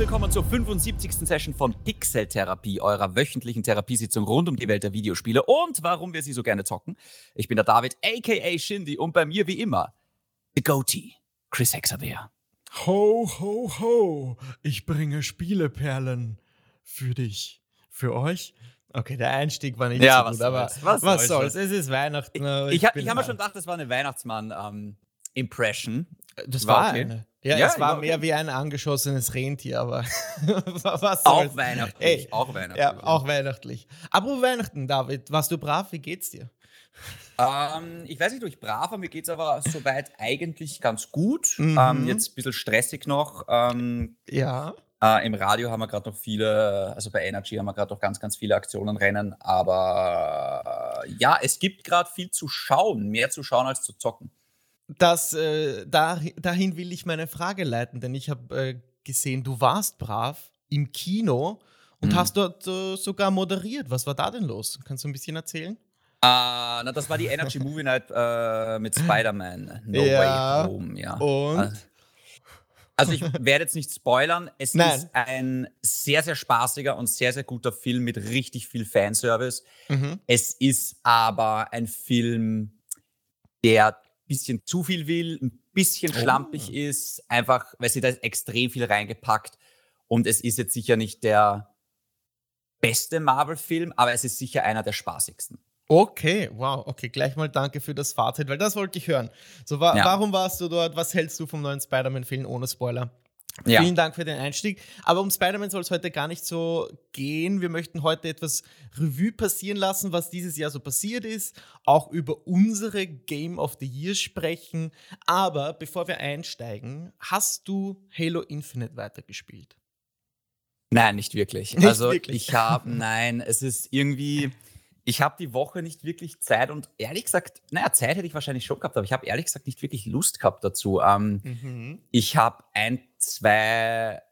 willkommen zur 75. Session von Pixel Therapie, eurer wöchentlichen Therapiesitzung rund um die Welt der Videospiele und warum wir sie so gerne zocken. Ich bin der David, aka Shindy, und bei mir wie immer, The Goatee, Chris Hexaver. Ho, ho, ho, ich bringe Spieleperlen für dich, für euch. Okay, der Einstieg war nicht Ja, so was gut, aber was was, soll's. Es ist Weihnachten. Ich, äh, ich, hab- ich habe mir da. schon gedacht, das war eine Weihnachtsmann-Impression. Das war war okay. eine. Ja, Ja, es war war okay. mehr wie ein angeschossenes Rentier, aber was auch soll's? weihnachtlich. Ey, auch weihnachtlich. Ja, auch weihnachtlich. Apropos Weihnachten, David, warst du brav? Wie geht's dir? Ähm, ich weiß nicht, ob ich brav, aber mir geht es aber soweit eigentlich ganz gut. Mhm. Ähm, jetzt ein bisschen stressig noch. Ähm, Ja. Äh, Im Radio haben wir gerade noch viele, also bei Energy haben wir gerade noch ganz, ganz viele Aktionen rennen. Aber äh, ja, es gibt gerade viel zu schauen, mehr zu schauen als zu zocken. Das, äh, da, dahin will ich meine Frage leiten, denn ich habe äh, gesehen, du warst brav im Kino und Mhm. hast dort äh, sogar moderiert. Was war da denn los? Kannst du ein bisschen erzählen? Äh, na, das war die Energy Movie Night äh, mit Spider-Man. No Ja. Way Home, ja. Und? Also ich werde jetzt nicht spoilern. Es Nein. ist ein sehr, sehr spaßiger und sehr, sehr guter Film mit richtig viel Fanservice. Mhm. Es ist aber ein Film, der bisschen zu viel will, ein bisschen Oh. schlampig ist, einfach, weil sie da ist extrem viel reingepackt. Und es ist jetzt sicher nicht der beste Marvel-Film, aber es ist sicher einer der spaßigsten. Okay, wow, okay, gleich mal danke für das Fazit, weil das wollte ich hören. So, wa Ja. warum warst du dort? Was hältst du vom neuen Spider-Man-Film ohne Spoiler? Ja. Vielen Dank für den Einstieg. Aber um Spider-Man soll es heute gar nicht so gehen. Wir möchten heute etwas Revue passieren lassen, was dieses Jahr so passiert ist. Auch über unsere Game of the Year sprechen. Aber bevor wir einsteigen, hast du Halo Infinite weitergespielt? Nein, nicht wirklich. Nicht also wirklich. ich habe, nein, es ist irgendwie, ich habe die Woche nicht wirklich Zeit und ehrlich gesagt, naja, Zeit hätte ich wahrscheinlich schon gehabt, aber ich habe ehrlich gesagt nicht wirklich Lust gehabt dazu. Ähm, Mhm. Ich habe ein, zwei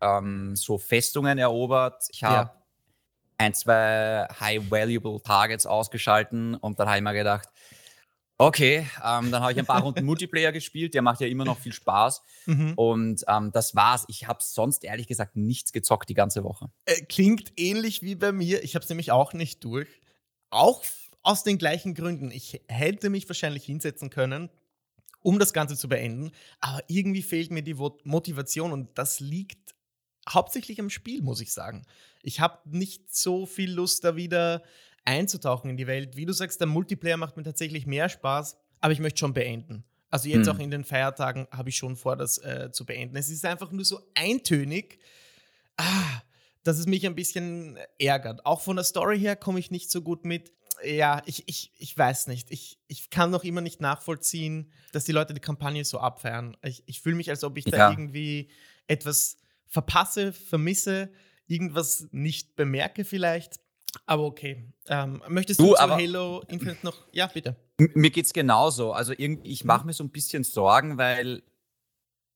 ähm, so Festungen erobert. Ich habe Ja. ein, zwei High-Valuable Targets ausgeschalten und dann habe ich mir gedacht, okay, ähm, dann habe ich ein paar Runden Multiplayer gespielt, der macht ja immer noch viel Spaß Mhm. und ähm, das war's. Ich habe sonst ehrlich gesagt nichts gezockt die ganze Woche. Äh, klingt ähnlich wie bei mir. Ich habe es nämlich auch nicht durch. Auch aus den gleichen Gründen. Ich hätte mich wahrscheinlich hinsetzen können, um das Ganze zu beenden. Aber irgendwie fehlt mir die Motivation und das liegt hauptsächlich am Spiel, muss ich sagen. Ich habe nicht so viel Lust, da wieder einzutauchen in die Welt. Wie du sagst, der Multiplayer macht mir tatsächlich mehr Spaß, aber ich möchte schon beenden. Also jetzt Hm. auch in den Feiertagen habe ich schon vor, das äh, zu beenden. Es ist einfach nur so eintönig, ah, dass es mich ein bisschen ärgert. Auch von der Story her komme ich nicht so gut mit. Ja, ich, ich, ich weiß nicht. Ich, ich kann noch immer nicht nachvollziehen, dass die Leute die Kampagne so abfeiern. Ich, ich fühle mich, als ob ich da Ja. irgendwie etwas verpasse, vermisse, irgendwas nicht bemerke vielleicht. Aber okay. Ähm, möchtest du, Du, zu Halo Infinite noch? Ja, bitte. Mir geht's genauso. Also irgendwie, ich mache mir so ein bisschen Sorgen, weil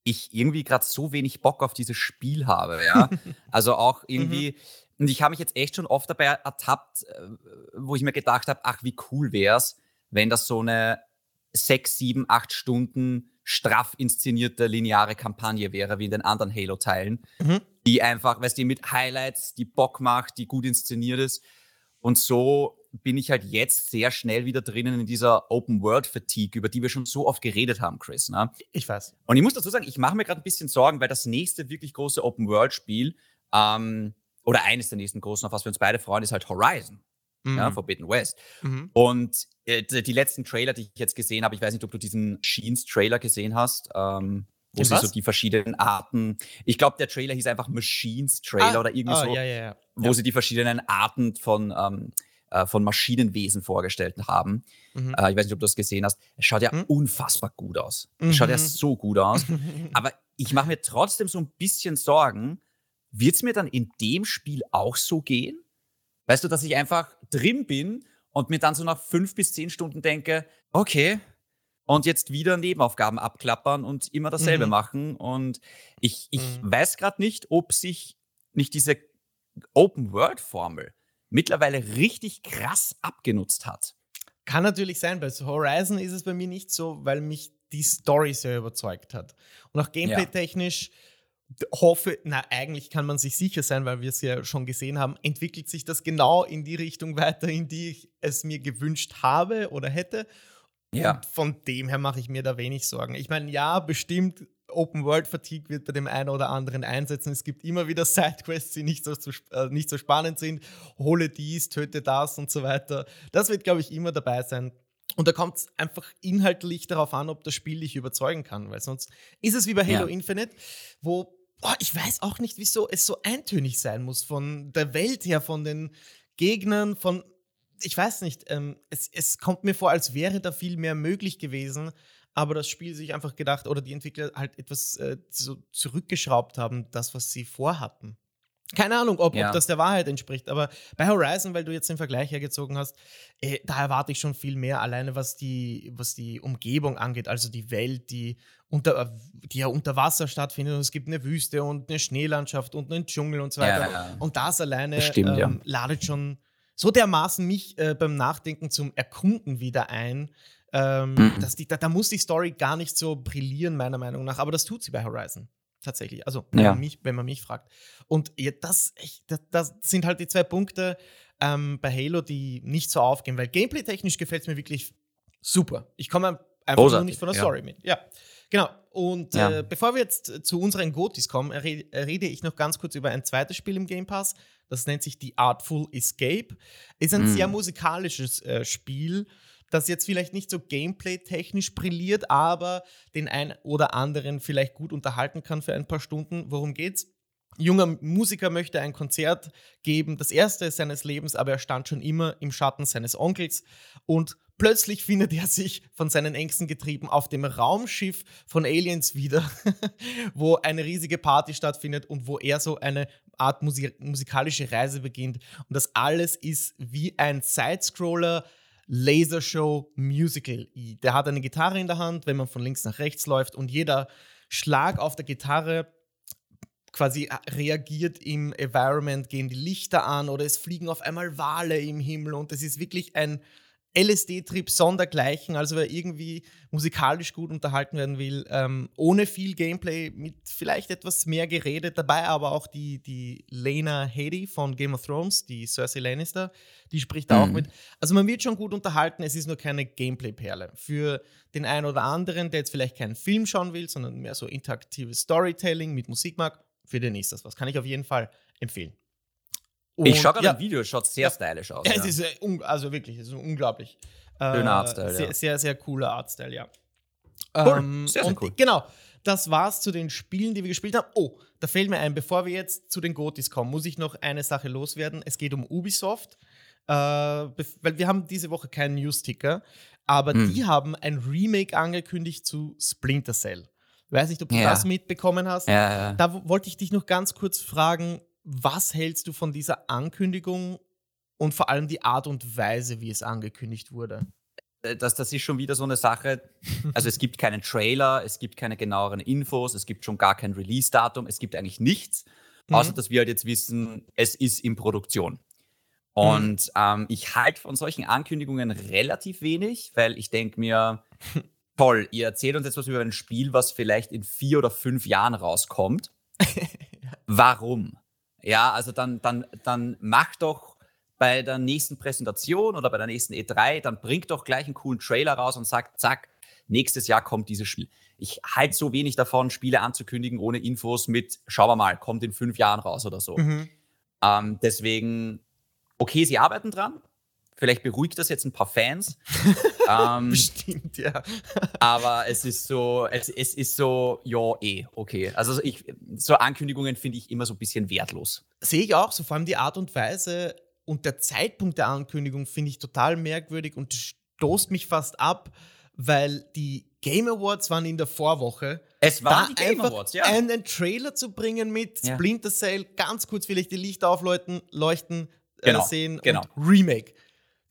ich irgendwie gerade so wenig Bock auf dieses Spiel habe, ja. also auch irgendwie, und ich habe mich jetzt echt schon oft dabei ertappt, äh, wo ich mir gedacht habe, ach, wie cool wär's, wenn das so eine sechs, sieben, acht Stunden straff inszenierte lineare Kampagne wäre, wie in den anderen Halo-Teilen, Mhm. Die einfach, weißt du, mit Highlights, die Bock macht, die gut inszeniert ist. Und so bin ich halt jetzt sehr schnell wieder drinnen in dieser Open-World-Fatigue, über die wir schon so oft geredet haben, Chris. Ne? Ich weiß. Und ich muss dazu sagen, ich mache mir gerade ein bisschen Sorgen, weil das nächste wirklich große Open-World-Spiel ähm, oder eines der nächsten großen, auf was wir uns beide freuen, ist halt Horizon, Mhm. ja, Forbidden West. Mhm. Und äh, die die letzten Trailer, die ich jetzt gesehen habe, ich weiß nicht, ob du diesen Sheens-Trailer gesehen hast, ähm, wo sie so die verschiedenen Arten, ich glaube, der Trailer hieß einfach Machines-Trailer Ah, oder irgendwie ah, so Ja, ja, ja. wo sie die verschiedenen Arten von, ähm, äh, von Maschinenwesen vorgestellt haben. Mhm. Äh, ich weiß nicht, ob du das gesehen hast. Es schaut ja Mhm. unfassbar gut aus. Es schaut ja Mhm. so gut aus. Aber ich mache mir trotzdem so ein bisschen Sorgen, wird es mir dann in dem Spiel auch so gehen? Weißt du, dass ich einfach drin bin und mir dann so nach fünf bis zehn Stunden denke, okay, und jetzt wieder Nebenaufgaben abklappern und immer dasselbe Mhm. machen. Und ich, ich Mhm. weiß gerade nicht, ob sich nicht diese Open-World-Formel mittlerweile richtig krass abgenutzt hat. Kann natürlich sein, bei Horizon ist es bei mir nicht so, weil mich die Story sehr überzeugt hat. Und auch gameplay-technisch hoffe, na, eigentlich kann man sich sicher sein, weil wir es ja schon gesehen haben, entwickelt sich das genau in die Richtung weiter, in die ich es mir gewünscht habe oder hätte. Ja. Und von dem her mache ich mir da wenig Sorgen. Ich meine, ja, bestimmt Open World Fatigue wird bei dem einen oder anderen einsetzen. Es gibt immer wieder Sidequests, die nicht so, äh, nicht so spannend sind. Hole dies, töte das und so weiter. Das wird, glaube ich, immer dabei sein. Und da kommt es einfach inhaltlich darauf an, ob das Spiel dich überzeugen kann, weil sonst ist es wie bei Halo ja. Infinite, wo oh, ich weiß auch nicht, wieso es so eintönig sein muss von der Welt her, von den Gegnern, von ich weiß nicht, ähm, es, es kommt mir vor, als wäre da viel mehr möglich gewesen, aber das Spiel sich einfach gedacht oder die Entwickler halt etwas äh, so zurückgeschraubt haben, das, was sie vorhatten. Keine Ahnung, ob, ja. ob, das der Wahrheit entspricht, aber bei Horizon, weil du jetzt den Vergleich hergezogen hast, äh, da erwarte ich schon viel mehr, alleine was die, was die Umgebung angeht, also die Welt, die, unter, die ja unter Wasser stattfindet und es gibt eine Wüste und eine Schneelandschaft und einen Dschungel und so weiter. Ja, ja. Und das alleine das stimmt, ähm, ladet schon so dermaßen mich äh, beim Nachdenken zum Erkunden wieder ein, ähm, mhm. dass die, da, da, muss die Story gar nicht so brillieren, meiner Meinung nach, aber das tut sie bei Horizon. Tatsächlich. Also, wenn, ja. man, mich, wenn man mich fragt. Und ja, das, das, das, sind halt die zwei Punkte ähm, bei Halo, die nicht so aufgehen, weil gameplay-technisch gefällt es mir wirklich super. Ich komme einfach Großartig, nur nicht von der Story mit. Ja. Genau. Und ja. äh, bevor wir jetzt zu unseren Gotis kommen, rede ich noch ganz kurz über ein zweites Spiel im Game Pass. Das nennt sich The Artful Escape. Ist ein mm. sehr musikalisches äh, Spiel das jetzt vielleicht nicht so gameplay-technisch brilliert, aber den einen oder anderen vielleicht gut unterhalten kann für ein paar Stunden. Worum geht's? Junger Musiker möchte ein Konzert geben, das erste seines Lebens, aber er stand schon immer im Schatten seines Onkels und plötzlich findet er sich von seinen Ängsten getrieben auf dem Raumschiff von Aliens wieder, wo eine riesige Party stattfindet und wo er so eine Art Musik musikalische Reise beginnt. Und das alles ist wie ein Sidescroller Lasershow Musical. Der hat eine Gitarre in der Hand, wenn man von links nach rechts läuft und jeder Schlag auf der Gitarre quasi reagiert im Environment, gehen die Lichter an oder es fliegen auf einmal Wale im Himmel und es ist wirklich ein LSD-Trip sondergleichen, also wer irgendwie musikalisch gut unterhalten werden will, ähm, ohne viel Gameplay, mit vielleicht etwas mehr geredet, dabei aber auch die, die Lena Headey von Game of Thrones, die Cersei Lannister, die spricht da mhm. auch mit. Also man wird schon gut unterhalten, es ist nur keine Gameplay-Perle. Für den einen oder anderen, der jetzt vielleicht keinen Film schauen will, sondern mehr so interaktives Storytelling mit Musik mag, für den ist das was. Kann ich auf jeden Fall empfehlen. Und, ich schaue gerade ja, ein Video, es schaut sehr ja, stylisch aus. Ja, es ist äh, also wirklich, es ist unglaublich. Schöner äh, Artstyle, sehr, ja. sehr, sehr cooler Artstyle, ja. Cool. Ähm, sehr, sehr cool. Genau, das war's zu den Spielen, die wir gespielt haben. Oh, da fällt mir ein, bevor wir jetzt zu den Gotis kommen, muss ich noch eine Sache loswerden. Es geht um Ubisoft, äh, weil wir haben diese Woche keinen News-Ticker, aber hm. die haben ein Remake angekündigt zu Splinter Cell. Weiß nicht, ob du ja. das mitbekommen hast. Ja, ja. Da wollte ich dich noch ganz kurz fragen, was hältst du von dieser Ankündigung und vor allem die Art und Weise, wie es angekündigt wurde? Äh, das, das ist schon wieder so eine Sache. Also es gibt keinen Trailer, es gibt keine genaueren Infos, es gibt schon gar kein Release-Datum, es gibt eigentlich nichts, mhm. außer dass wir halt jetzt wissen, es ist in Produktion. Und mhm. ähm, ich halte von solchen Ankündigungen relativ wenig, weil ich denke mir, toll, ihr erzählt uns jetzt was über ein Spiel, was vielleicht in vier oder fünf Jahren rauskommt. Warum? Ja, also dann, dann, dann mach doch bei der nächsten Präsentation oder bei der nächsten E3, dann bringt doch gleich einen coolen Trailer raus und sagt, zack, nächstes Jahr kommt dieses Spiel. Ich halte so wenig davon, Spiele anzukündigen ohne Infos mit, schauen wir mal, kommt in fünf Jahren raus oder so. Mhm. Ähm, deswegen, okay, sie arbeiten dran, Vielleicht beruhigt das jetzt ein paar Fans. ähm, Bestimmt, ja. aber es ist so, es, es ist so, ja, eh, okay. Also ich, so Ankündigungen finde ich immer so ein bisschen wertlos. Sehe ich auch, so vor allem die Art und Weise und der Zeitpunkt der Ankündigung finde ich total merkwürdig und stoßt mich fast ab, weil die Game Awards waren in der Vorwoche. Es waren die Game Awards, ja. Einen Trailer zu bringen mit ja. Splinter Cell, ganz kurz vielleicht die Lichter aufleuchten, leuchten, äh, genau, sehen genau. und Remake.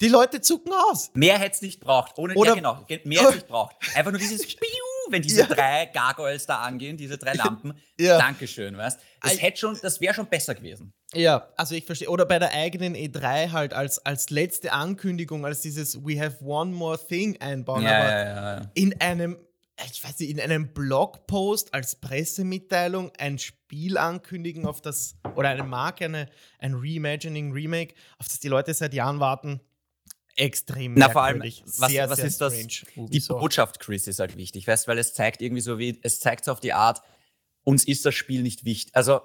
Die Leute zucken aus. Mehr hätte es nicht braucht. Ohne, Oder, ja, genau. Mehr hätte es nicht braucht. Einfach nur dieses Piu, wenn diese ja. drei Gargoyles da angehen, diese drei Lampen. Ja. Dankeschön, weißt Das hätte schon, das wäre schon besser gewesen. Ja, also ich verstehe. Oder bei der eigenen E3 halt als, als letzte Ankündigung, als dieses We have one more thing einbauen. Ja, aber ja, in einem ich weiß nicht, in einem Blogpost als Pressemitteilung ein Spiel ankündigen, auf das, oder eine Marke, eine, ein Reimagining, Remake, auf das die Leute seit Jahren warten. Extrem Na, vor allem, was, Sehr, was sehr ist das? strange, Die. Botschaft, Chris, ist halt wichtig, weißt weil es zeigt irgendwie so wie, es zeigt so auf die Art, uns ist das Spiel nicht wichtig. Also,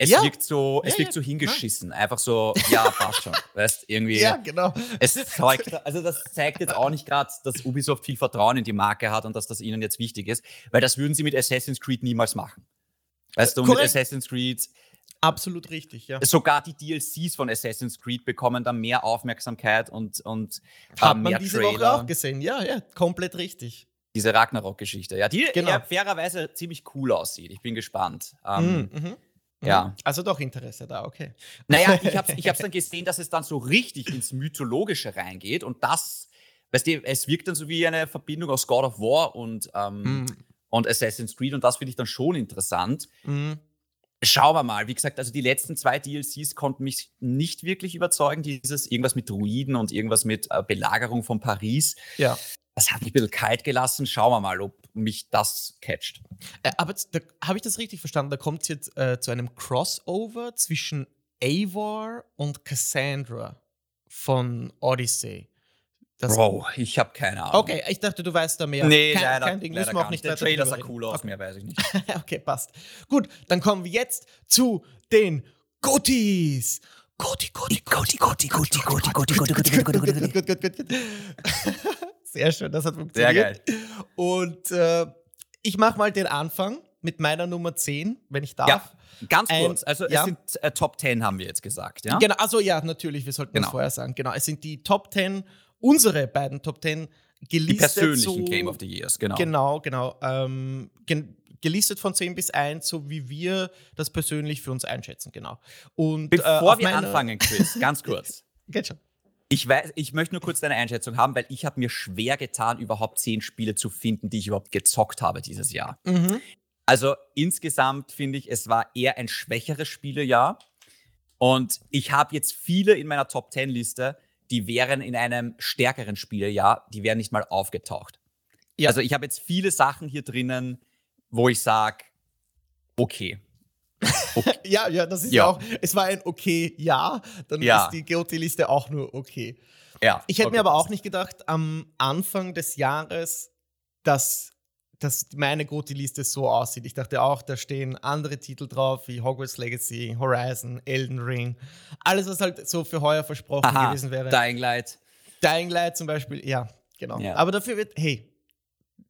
es Ja. wirkt so, es Ja, wirkt ja, so hingeschissen. Einfach so, ja, passt schon. weißt irgendwie. Ja, genau. Es zeugt, also das zeigt jetzt auch nicht gerade, dass Ubisoft viel Vertrauen in die Marke hat und dass das ihnen jetzt wichtig ist, weil das würden sie mit Assassin's Creed niemals machen. Weißt du, mit Korrekt. Assassin's Creed, Absolut richtig, ja. sogar die DLCs von Assassin's Creed bekommen dann mehr Aufmerksamkeit und, und Hat ähm, man mehr diese Woche Trailer. auch gesehen. Ja, ja, komplett richtig. Diese Ragnarok-Geschichte, ja, die Genau. ja, fairerweise ziemlich cool aussieht. Ich bin gespannt. Ähm, Mhm, mhm. ja. Also doch Interesse da, okay. Naja, ich habe ich hab's dann gesehen, dass es dann so richtig ins Mythologische reingeht und das, weißt du, es wirkt dann so wie eine Verbindung aus God of War und, ähm, Mhm. und Assassin's Creed und das finde ich dann schon interessant. Mhm. Schauen wir mal. Wie gesagt, also die letzten zwei DLCs konnten mich nicht wirklich überzeugen. Dieses irgendwas mit Druiden und irgendwas mit äh, Belagerung von Paris. Ja. Das hat mich ein bisschen kalt gelassen. Schauen wir mal, ob mich das catcht. Äh, aber da habe ich das richtig verstanden? Da kommt es jetzt äh, zu einem Crossover zwischen Eivor und Cassandra von Odyssey. Das, Bro, ich habe keine Ahnung. Okay, ich dachte, du weißt da mehr. Nee, kein, leider, kein Ding, leider gar nicht Der Trailer sah cool aus, Okay. mehr weiß ich nicht. okay, passt. Gut, dann kommen wir jetzt zu den Gotis. Goti, Goti, Goti, Goti, Goti, Goti, Goti, Goti, Goti, Goti, Goti, Goti. Sehr schön, das hat Sehr funktioniert. geil. Und äh, ich mache mal den Anfang mit meiner Nummer 10, wenn ich darf. Ja, ganz kurz. Also ja. es sind äh, Top 10 haben wir jetzt gesagt, ja? Genau, also ja, natürlich, wir sollten Genau. das vorher sagen. Genau, es sind die Top 10, unsere beiden Top 10 Die gelistet. persönlichen so, Game of the Years, genau. Genau, genau. Ähm, gen gelistet von 10 bis 1, so wie wir das persönlich für uns einschätzen, genau. Und, äh, Bevor auf wir anfangen, Chris, ganz kurz. Geht schon. Ich, weiß, ich möchte nur kurz deine Einschätzung haben, weil ich habe mir schwer getan, überhaupt zehn Spiele zu finden, die ich überhaupt gezockt habe dieses Jahr. Mhm. Also insgesamt finde ich, es war eher ein schwächeres Spielejahr. Und ich habe jetzt viele in meiner Top 10 Liste, die wären in einem stärkeren Spielejahr, die wären nicht mal aufgetaucht. Ja. Also ich habe jetzt viele Sachen hier drinnen, wo ich sage, okay. Ja, ja, das ist ja. Ja. auch, es war ein okay Ja, dann Ja. ist die GOT-Liste auch nur okay. Ja, Ich hätte okay, mir aber auch nicht gedacht, am Anfang des Jahres, dass, dass meine GOTY-Liste so aussieht. Ich dachte auch, da stehen andere Titel drauf, wie Hogwarts Legacy, Horizon, Elden Ring. Alles, was halt so für heuer versprochen Aha, gewesen wäre. Dying Light. Dying Light zum Beispiel, ja, genau. Ja. Aber dafür wird, hey,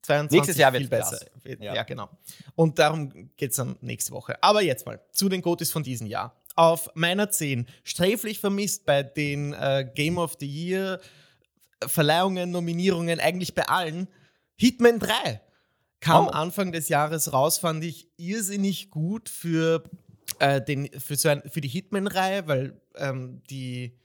22 Nächstes Jahr viel wird besser. Wird, ja. Ja. genau. Und darum geht es dann nächste Woche. Aber jetzt mal zu den Gotis von diesem Jahr. Auf meiner 10, sträflich vermisst bei den äh, Game of the Year Verleihungen, Nominierungen, eigentlich bei allen, Hitman 3 kam Oh. Anfang des Jahres raus, fand ich irrsinnig gut für, äh, den, für, so ein, für die Hitman-Reihe, weil ähm, die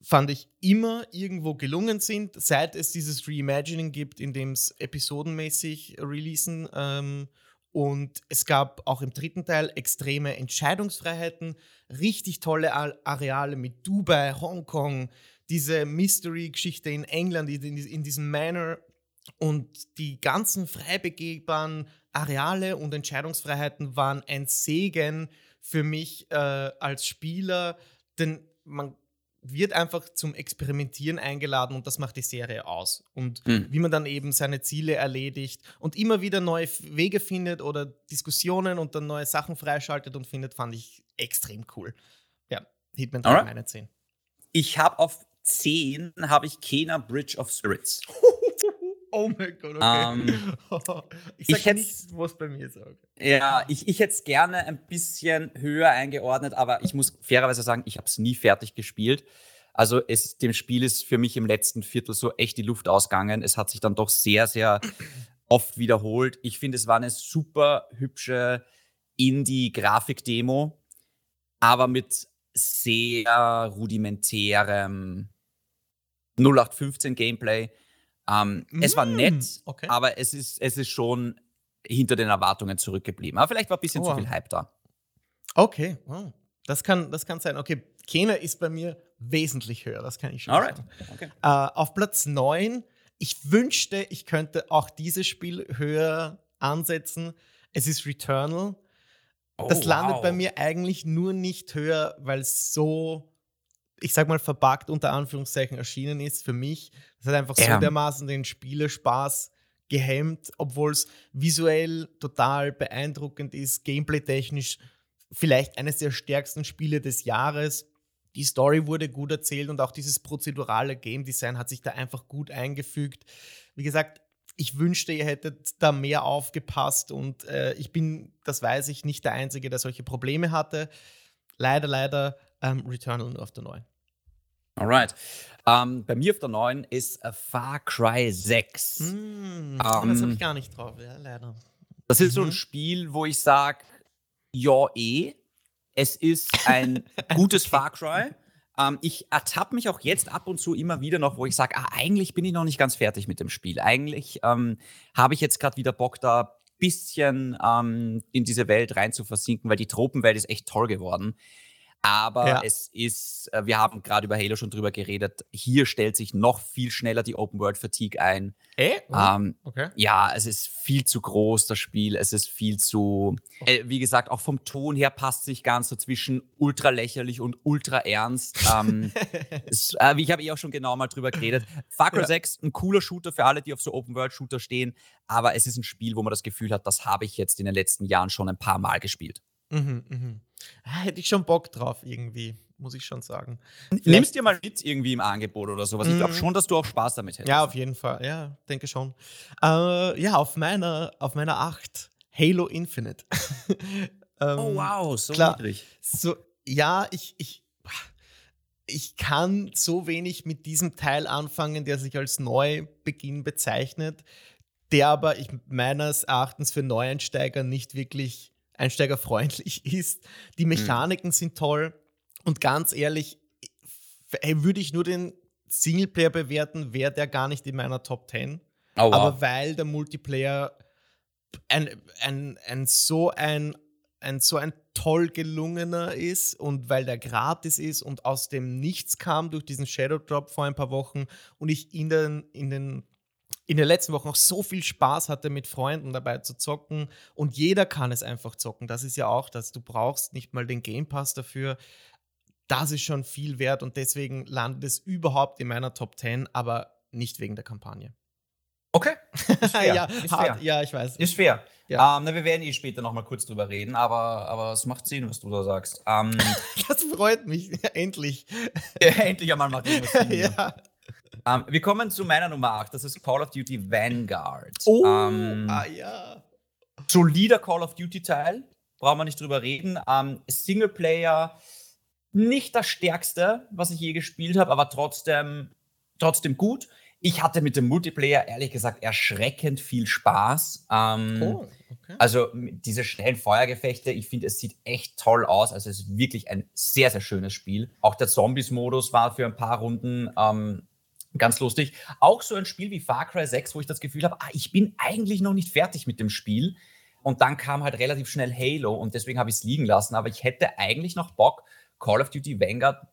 fand ich immer irgendwo gelungen sind, seit es dieses Reimagining gibt, in dem es episodenmäßig releasen. Ähm, und es gab auch im dritten Teil extreme Entscheidungsfreiheiten, richtig tolle Al- Areale mit Dubai, Hongkong, diese Mystery-Geschichte in England, in diesem Manor und die ganzen frei begehbaren Areale und Entscheidungsfreiheiten waren ein Segen für mich äh, als Spieler, denn man wird einfach zum Experimentieren eingeladen und das macht die Serie aus. Und Mhm. wie man dann eben seine Ziele erledigt und immer wieder neue Wege findet oder Diskussionen und dann neue Sachen freischaltet und findet, fand ich extrem cool. Ja, Hitman 3 Alright. meine 10. Ich habe auf 10 habe ich Kena Bridge of Spirits. Oh mein Gott, Ähm, ich ich sag hätt's- nicht, was bei mir ist. Okay. Ja, ich, ich hätte es gerne ein bisschen höher eingeordnet, aber ich muss fairerweise sagen, ich habe es nie fertig gespielt. Also es, dem Spiel ist für mich im letzten Viertel so echt die Luft ausgegangen. Es hat sich dann doch sehr, sehr oft wiederholt. Ich finde, es war eine super hübsche Indie-Grafik-Demo, aber mit sehr rudimentärem 0815-Gameplay. Ähm, Es war Mm, nett, okay. aber es ist, es ist schon hinter den Erwartungen zurückgeblieben. Aber vielleicht war ein bisschen Oh. zu viel Hype da. Okay, wow. das, kann, das kann sein. Okay, Kena ist bei mir wesentlich höher, das kann ich schon Alright. sagen. Okay. Äh, auf Platz 9, ich wünschte, ich könnte auch dieses Spiel höher ansetzen. Es ist Returnal. Oh, das landet wow. bei mir eigentlich nur nicht höher, weil es so, ich sag mal, verbuggt unter Anführungszeichen erschienen ist für mich. Das hat einfach ja. so dermaßen den Spielerspaß gehemmt, obwohl es visuell total beeindruckend ist, gameplay-technisch vielleicht eines der stärksten Spiele des Jahres. Die Story wurde gut erzählt und auch dieses prozedurale Game Design hat sich da einfach gut eingefügt. Wie gesagt, ich wünschte, ihr hättet da mehr aufgepasst und äh, ich bin, das weiß ich, nicht der Einzige, der solche Probleme hatte. Leider, leider ähm, Returnal nur auf der 9. Alright. Ähm, bei mir auf der 9 ist Far Cry 6. Mm, um, das habe ich gar nicht drauf, ja, leider. Das ist mhm. so ein mhm. Spiel, wo ich sage, ja, eh. Es ist ein gutes. Far Cry. Ähm, ich ertappe mich auch jetzt ab und zu immer wieder noch, wo ich sage, ah, eigentlich bin ich noch nicht ganz fertig mit dem Spiel. Eigentlich ähm, habe ich jetzt gerade wieder Bock, da ein bisschen ähm, in diese Welt rein zu versinken, weil die Tropenwelt ist echt toll geworden. Aber ja. es ist, äh, wir haben gerade über Halo schon drüber geredet, hier stellt sich noch viel schneller die Open World Fatigue ein. Eh? Oh, ähm, okay. Ja, es ist viel zu groß, das Spiel. Es ist viel zu, äh, wie gesagt, auch vom Ton her passt sich ganz so zwischen ultra lächerlich und ultra ernst. ähm, es, äh, ich habe eh auch schon genau mal drüber geredet. Far Cry ja. 6, ein cooler Shooter für alle, die auf so Open World Shooter stehen. Aber es ist ein Spiel, wo man das Gefühl hat, das habe ich jetzt in den letzten Jahren schon ein paar Mal gespielt. Mhm, mhm. Ah, hätte ich schon Bock drauf irgendwie, muss ich schon sagen. Nimmst dir mal mit irgendwie im Angebot oder sowas. Ich glaube mhm. schon, dass du auch Spaß damit hättest. Ja, auf jeden Fall. Ja, denke schon. Äh, ja, auf meiner, auf meiner 8 Halo Infinite. ähm, oh wow, so klar, niedrig. So, ja, ich, ich, ich kann so wenig mit diesem Teil anfangen, der sich als Neubeginn bezeichnet, der aber ich, meines Erachtens für Neueinsteiger nicht wirklich einsteigerfreundlich ist. Die mhm. Mechaniken mhm. sind toll und ganz ehrlich, würde ich nur den Singleplayer bewerten, wäre der gar nicht in meiner Top 10. Oh, wow. Aber weil der Multiplayer ein, ein, ein so ein ein so ein toll gelungener ist und weil der gratis ist und aus dem Nichts kam durch diesen Shadow Drop vor ein paar Wochen und ich in den, in den in den letzten Wochen auch so viel Spaß hatte, mit Freunden dabei zu zocken. Und jeder kann es einfach zocken. Das ist ja auch das. Du brauchst nicht mal den Game Pass dafür. Das ist schon viel wert und deswegen landet es überhaupt in meiner Top 10, aber nicht wegen der Kampagne. Okay. ja, ist fair. ja, ich weiß. Ist fair. Ja. Ähm, na, wir werden eh später noch mal kurz drüber reden, aber, aber es macht Sinn, was du da sagst. Ähm, das freut mich, endlich. Ja, endlich einmal macht es Sinn. ja. Um, ähm, wir kommen zu meiner Nummer 8. Das ist Call of Duty Vanguard. Oh, um, ah ja. Solider Call of Duty-Teil. Brauchen wir nicht drüber reden. Um, Singleplayer, nicht das stärkste, was ich je gespielt habe, aber trotzdem, trotzdem gut. Ich hatte mit dem Multiplayer ehrlich gesagt erschreckend viel Spaß. Ähm, oh, okay. Also diese schnellen Feuergefechte, ich finde, es sieht echt toll aus. Also es ist wirklich ein sehr, sehr schönes Spiel. Auch der Zombies-Modus war für ein paar Runden ähm, Ganz lustig. Auch so ein Spiel wie Far Cry 6, wo ich das Gefühl habe, ah, ich bin eigentlich noch nicht fertig mit dem Spiel. Und dann kam halt relativ schnell Halo und deswegen habe ich es liegen lassen. Aber ich hätte eigentlich noch Bock, Call of Duty Vanguard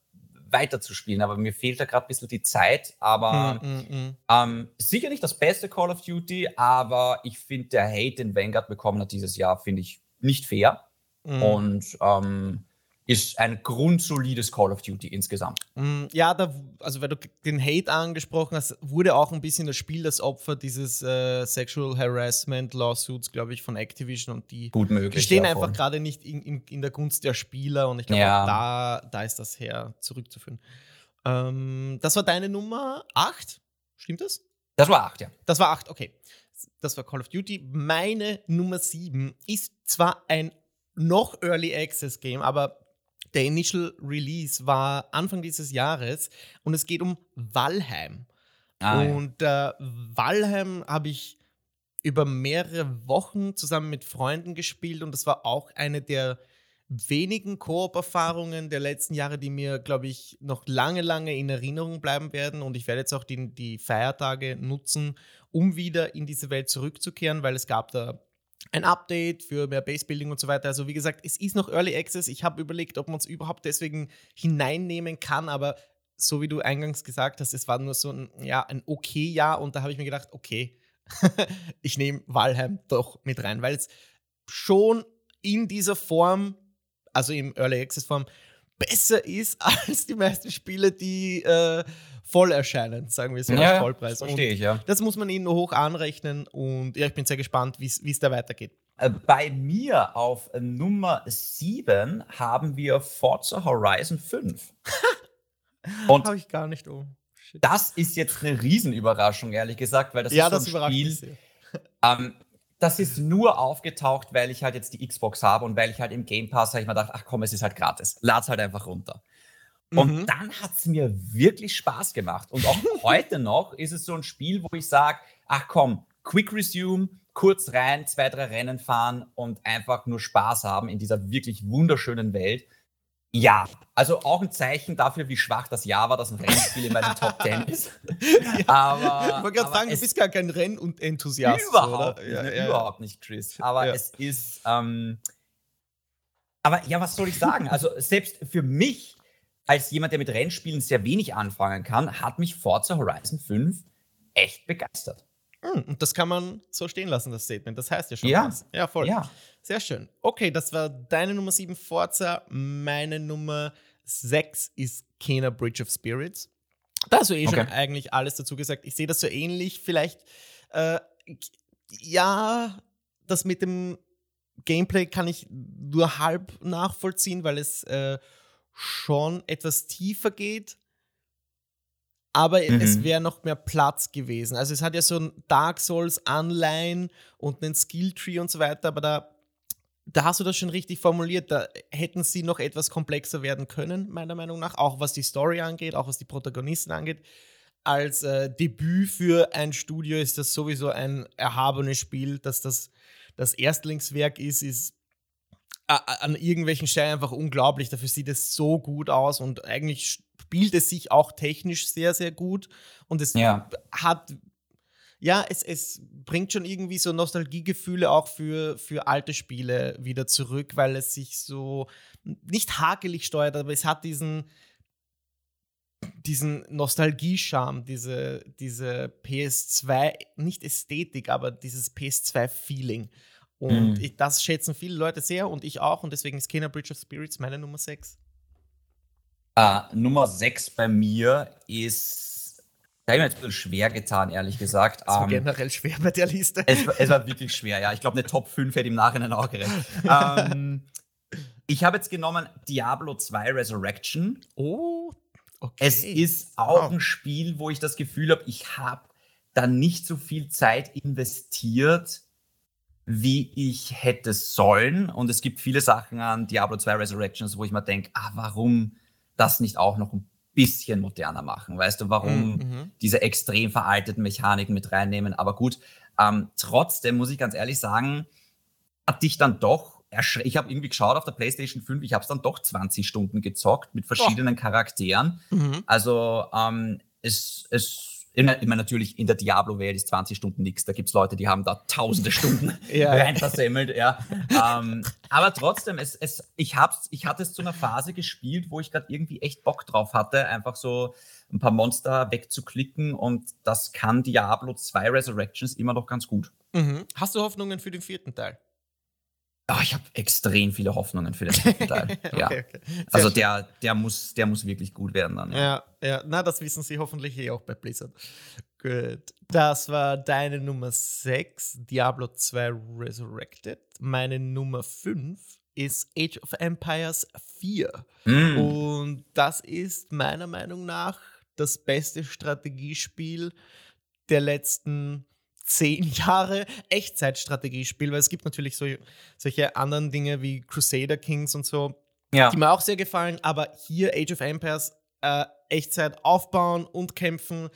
weiterzuspielen. Aber mir fehlt da gerade ein bisschen die Zeit. Aber mm, mm, mm. Ähm, sicher nicht das beste Call of Duty, aber ich finde, der Hate, den Vanguard bekommen hat dieses Jahr, finde ich nicht fair. Und ähm, ist ein grundsolides Call of Duty insgesamt. Mm, ja, da, also weil du den Hate angesprochen hast, wurde auch ein bisschen das Spiel das Opfer dieses äh, Sexual Harassment Lawsuits, glaube ich, von Activision und die, Gut möglich, die stehen ja, einfach gerade nicht in, in, in, der Gunst der Spieler und ich glaube, ja. da, da ist das her zurückzuführen. Ähm, das war deine Nummer 8, stimmt das? Das war 8, ja. Das war 8, okay. Das war Call of Duty. Meine Nummer 7 ist zwar ein noch Early Access Game, aber der Initial Release war Anfang dieses Jahres und es geht um Valheim. Ah, und äh, Valheim habe ich über mehrere Wochen zusammen mit Freunden gespielt und das war auch eine der wenigen Koop-Erfahrungen der letzten Jahre, die mir, glaube ich, noch lange, lange in Erinnerung bleiben werden. Und ich werde jetzt auch die, die Feiertage nutzen, um wieder in diese Welt zurückzukehren, weil es gab da ein Update für mehr Basebuilding und so weiter. Also wie gesagt, es ist noch Early Access. Ich habe überlegt, ob man es überhaupt deswegen hineinnehmen kann, aber so wie du eingangs gesagt hast, es war nur so ein, ja, ein okay Jahr und da habe ich mir gedacht, okay, ich nehme Valheim doch mit rein, weil es schon in dieser Form, also im Early Access Form, besser ist als die meisten Spiele, die äh, voll erscheinen, sagen wir so, Ja, als Vollpreis. Verstehe ich, ja. Das muss man ihnen nur hoch anrechnen und ja, ich bin sehr gespannt, wie es da weitergeht. Äh, Bei mir auf Nummer 7 haben wir Forza Horizon 5. Und Habe ich gar nicht um. Shit. das ist jetzt eine Riesenüberraschung, ehrlich gesagt, weil das ja, ist so das ein Spiel. Ähm, das ist nur aufgetaucht, weil ich halt jetzt die Xbox habe und weil ich halt im Game Pass habe ich mir gedacht, ach komm, es ist halt gratis. Lad's halt einfach runter. Und Mhm. dann hat es mir wirklich Spaß gemacht. Und auch heute noch ist es so ein Spiel, wo ich sage, ach komm, Quick Resume, kurz rein, zwei, drei Rennen fahren und einfach nur Spaß haben in dieser wirklich wunderschönen Welt. Ja, also auch ein Zeichen dafür, wie schwach das Jahr war, dass ein Rennspiel in meinen Top 10 ist. Aber, Ich wollte gerade sagen, du es- bist gar kein Renn- und Enthusiast. Überhaupt, oder? nicht, Ja, ne, ja. überhaupt nicht, Chris. Aber Ja. es ist. Ähm, aber ja, was soll ich sagen? Also, selbst für mich, als jemand, der mit Rennspielen sehr wenig anfangen kann, hat mich Forza Horizon 5 echt begeistert. Hm, Und das kann man so stehen lassen, das Statement. Das heißt ja schon Ja. was. Ja, voll. Ja. Sehr schön. Okay, das war deine Nummer 7 Forza. Meine Nummer 6 ist Kena Bridge of Spirits. Da hast du eh schon Okay. eigentlich alles dazu gesagt. Ich sehe das so ähnlich. Vielleicht, äh, ja, das mit dem Gameplay kann ich nur halb nachvollziehen, weil es äh, schon etwas tiefer geht. Aber Mhm. es wäre noch mehr Platz gewesen. Also es hat ja so ein Dark Souls Anleihen und einen Skilltree und so weiter, aber da, da hast du das schon richtig formuliert. Da hätten sie noch etwas komplexer werden können, meiner Meinung nach, auch was die Story angeht, auch was die Protagonisten angeht. Als äh, Debüt für ein Studio ist das sowieso ein erhabenes Spiel, dass das das Erstlingswerk ist, ist an irgendwelchen Stellen einfach unglaublich. Dafür sieht es so gut aus und eigentlich spielt es sich auch technisch sehr, sehr gut. Und es Ja. hat, ja, es, es bringt schon irgendwie so Nostalgiegefühle auch für, für alte Spiele wieder zurück, weil es sich so nicht hakelig steuert, aber es hat diesen, diesen Nostalgie-Charme, diese, diese PS2, nicht Ästhetik, aber dieses PS2-Feeling. Und Mhm. ich, das schätzen viele Leute sehr und ich auch. Und deswegen ist Kena Bridge of Spirits meine Nummer 6. Äh, Nummer 6 bei mir ist. Da habe ich mir jetzt ein bisschen schwer getan, ehrlich gesagt. Das war Ähm, generell schwer bei der Liste. Es, war- es war wirklich schwer, ja. Ich glaube, eine Top 5 hätte im Nachhinein auch gerecht. ähm, ich habe jetzt genommen Diablo 2 Resurrection. Oh, okay. Es ist auch Wow. ein Spiel, wo ich das Gefühl habe, ich habe da nicht so viel Zeit investiert, wie ich hätte sollen. Und es gibt viele Sachen an Diablo 2 Resurrections, wo ich mir denke, ah, warum das nicht auch noch ein bisschen moderner machen? Weißt du, warum Mhm. diese extrem veralteten Mechaniken mit reinnehmen? Aber gut, ähm, trotzdem muss ich ganz ehrlich sagen, hat dich dann doch ich habe irgendwie geschaut auf der PlayStation 5, ich habe es dann doch 20 Stunden gezockt mit verschiedenen Charakteren. Mhm. Also ähm, es, es ich meine, ich meine, natürlich in der Diablo-Welt ist 20 Stunden nichts. Da gibt es Leute, die haben da tausende Stunden Ja. rein versemmelt. Ja. ähm, aber trotzdem, es, es, ich, hab's, ich hatte es zu einer Phase gespielt, wo ich gerade irgendwie echt Bock drauf hatte, einfach so ein paar Monster wegzuklicken und das kann Diablo 2 Resurrections immer noch ganz gut. Mhm. Hast du Hoffnungen für den vierten Teil? Ah, ich habe extrem viele Hoffnungen für den dritten Teil. ja. Okay, okay. Also schön. der, der, muss, der muss wirklich gut werden dann. Ja, ja, na, das wissen sie hoffentlich eh auch bei Blizzard. Gut. Das war deine Nummer 6, Diablo 2 Resurrected. Meine Nummer 5 ist Age of Empires 4. Mm. Und das ist meiner Meinung nach das beste Strategiespiel der letzten zehn Jahre Echtzeitstrategiespiel, weil es gibt natürlich so, solche anderen Dinge wie Crusader Kings und so, ja. die mir auch sehr gefallen, aber hier Age of Empires äh, Echtzeit aufbauen und kämpfen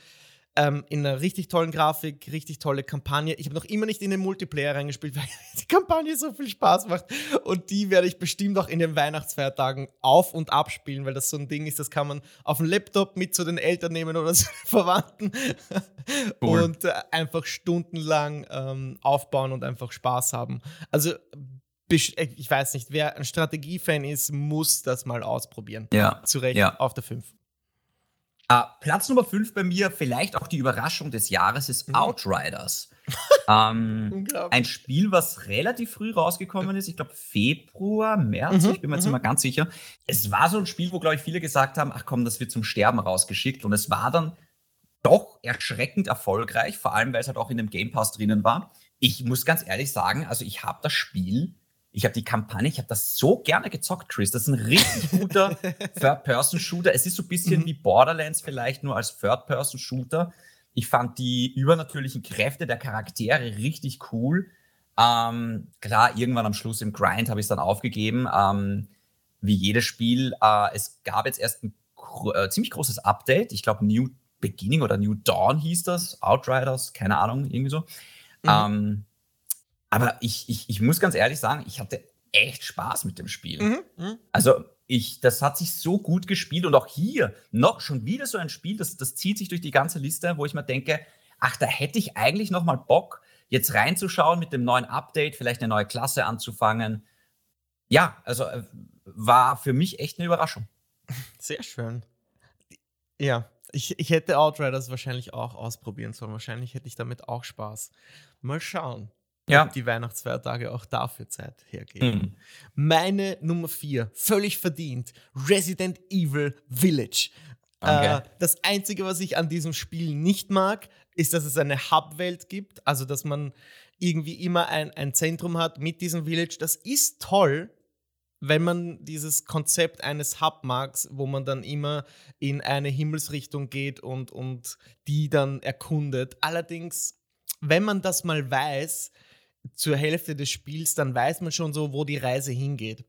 ähm, in einer richtig tollen Grafik, richtig tolle Kampagne. Ich habe noch immer nicht in den Multiplayer reingespielt, weil die Kampagne so viel Spaß macht und die werde ich bestimmt auch in den Weihnachtsfeiertagen auf und abspielen, weil das so ein Ding ist, das kann man auf dem Laptop mit zu den Eltern nehmen oder zu den Verwandten Cool. und äh, einfach stundenlang ähm, aufbauen und einfach Spaß haben. Also äh, ich weiß nicht, wer ein Strategiefan ist, muss das mal ausprobieren. ja. Zu Recht Ja. auf der 5. Uh, Platz Nummer 5 bei mir, vielleicht auch die Überraschung des Jahres, ist mhm. Outriders. ähm, ein Spiel, was relativ früh rausgekommen ist, ich glaube Februar, März, mhm. ich bin mir jetzt mhm. nicht mehr ganz sicher. Es war so ein Spiel, wo, glaube ich, viele gesagt haben, ach komm, das wird zum Sterben rausgeschickt. Und es war dann doch erschreckend erfolgreich, vor allem weil es halt auch in dem Game Pass drinnen war. Ich muss ganz ehrlich sagen, also ich habe das Spiel ich habe die Kampagne, ich habe das so gerne gezockt, Chris. Das ist ein richtig guter Third-Person-Shooter. Es ist so ein bisschen mhm. wie Borderlands vielleicht nur als Third-Person-Shooter. Ich fand die übernatürlichen Kräfte der Charaktere richtig cool. Ähm, klar, irgendwann am Schluss im Grind habe ich es dann aufgegeben. Ähm, wie jedes Spiel. Äh, es gab jetzt erst ein äh, ziemlich großes Update. Ich glaube, New Beginning oder New Dawn hieß das. Outriders, keine Ahnung, irgendwie so. Mhm. Ähm, aber ich, ich, ich muss ganz ehrlich sagen, ich hatte echt Spaß mit dem Spiel. Mhm, mh. Also ich, das hat sich so gut gespielt und auch hier noch schon wieder so ein Spiel, das, das zieht sich durch die ganze Liste, wo ich mir denke, ach, da hätte ich eigentlich noch mal Bock, jetzt reinzuschauen mit dem neuen Update, vielleicht eine neue Klasse anzufangen. Ja, also äh, war für mich echt eine Überraschung. Sehr schön. Ja, ich, ich hätte Outriders wahrscheinlich auch ausprobieren sollen. Wahrscheinlich hätte ich damit auch Spaß. Mal schauen ja. die Weihnachtsfeiertage auch dafür Zeit hergeben. Mhm. Meine Nummer vier, völlig verdient, Resident Evil Village. Okay. Äh, das Einzige, was ich an diesem Spiel nicht mag, ist, dass es eine Hub-Welt gibt, also dass man irgendwie immer ein, ein Zentrum hat mit diesem Village. Das ist toll, wenn man dieses Konzept eines Hub mag, wo man dann immer in eine Himmelsrichtung geht und, und die dann erkundet. Allerdings, wenn man das mal weiß, zur Hälfte des Spiels, dann weiß man schon so, wo die Reise hingeht.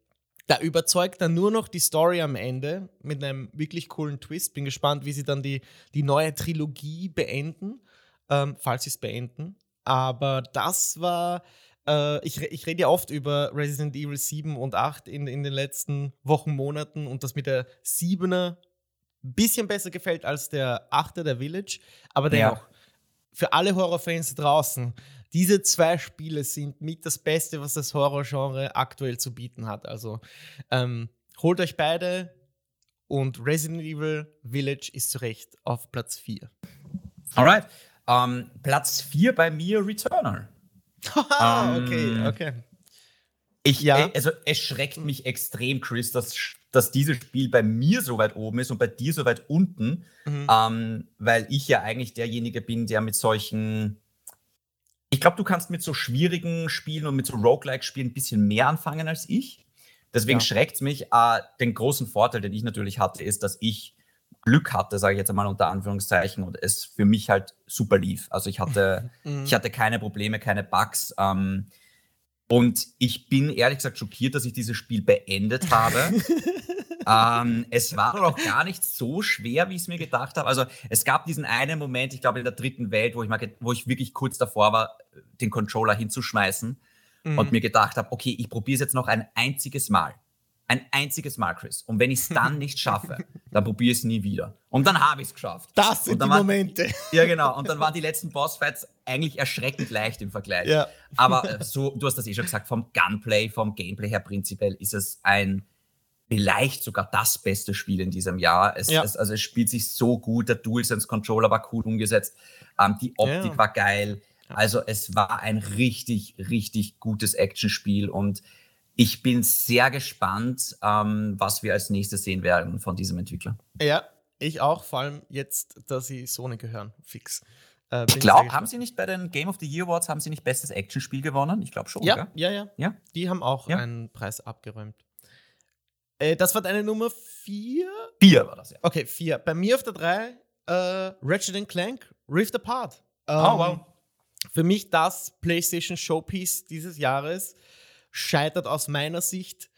Da überzeugt dann nur noch die Story am Ende mit einem wirklich coolen Twist. Bin gespannt, wie sie dann die, die neue Trilogie beenden, ähm, falls sie es beenden. Aber das war, äh, ich, ich rede ja oft über Resident Evil 7 und 8 in, in den letzten Wochen, Monaten und das mit der 7er ein bisschen besser gefällt als der 8er, der Village. Aber dennoch, ja. für alle Horrorfans draußen, diese zwei Spiele sind mit das Beste, was das Horrorgenre aktuell zu bieten hat. Also ähm, holt euch beide und Resident Evil Village ist zu Recht auf Platz 4. Alright. Um, ähm, Platz 4 bei mir Returnal. um, okay, ähm, okay. Ich, ja. Äh, also es schreckt mich extrem, Chris, dass, dass dieses Spiel bei mir so weit oben ist und bei dir so weit unten, mhm. ähm, weil ich ja eigentlich derjenige bin, der mit solchen ich glaube, du kannst mit so schwierigen Spielen und mit so Roguelike-Spielen ein bisschen mehr anfangen als ich. Deswegen ja. schreckt es mich. Äh, den großen Vorteil, den ich natürlich hatte, ist, dass ich Glück hatte, sage ich jetzt einmal unter Anführungszeichen, und es für mich halt super lief. Also ich hatte, mhm. ich hatte keine Probleme, keine Bugs. Ähm, und ich bin ehrlich gesagt schockiert, dass ich dieses Spiel beendet habe. ähm, es war doch auch gar nicht so schwer, wie ich es mir gedacht habe. Also es gab diesen einen Moment, ich glaube in der dritten Welt, wo ich, mal, wo ich wirklich kurz davor war, den Controller hinzuschmeißen mhm. und mir gedacht habe, okay, ich probiere es jetzt noch ein einziges Mal. Ein einziges Mal, Chris. Und wenn ich es dann nicht schaffe, dann probiere ich es nie wieder. Und dann habe ich es geschafft. Das sind die waren, Momente. Ja, genau. Und dann waren die letzten Bossfights eigentlich erschreckend leicht im Vergleich. Ja. Aber äh, so, du hast das eh schon gesagt, vom Gunplay, vom Gameplay her prinzipiell ist es ein vielleicht sogar das beste Spiel in diesem Jahr. Es, ja. es, also es spielt sich so gut, der DualSense-Controller war cool umgesetzt, ähm, die Optik ja. war geil. Also es war ein richtig, richtig gutes Actionspiel und ich bin sehr gespannt, ähm, was wir als nächstes sehen werden von diesem Entwickler. Ja, ich auch, vor allem jetzt, dass sie Sony gehören, fix. Äh, ich glaube, haben sie nicht bei den Game of the Year Awards, haben sie nicht bestes Actionspiel gewonnen? Ich glaube schon, ja, gell? ja, ja, ja. Die haben auch ja. einen Preis abgeräumt. Äh, das war deine Nummer 4? 4 war das, ja. Okay, 4. Bei mir auf der 3 äh, Ratchet Clank Rift Apart. Ähm, oh, wow. Für mich das PlayStation Showpiece dieses Jahres scheitert aus meiner Sicht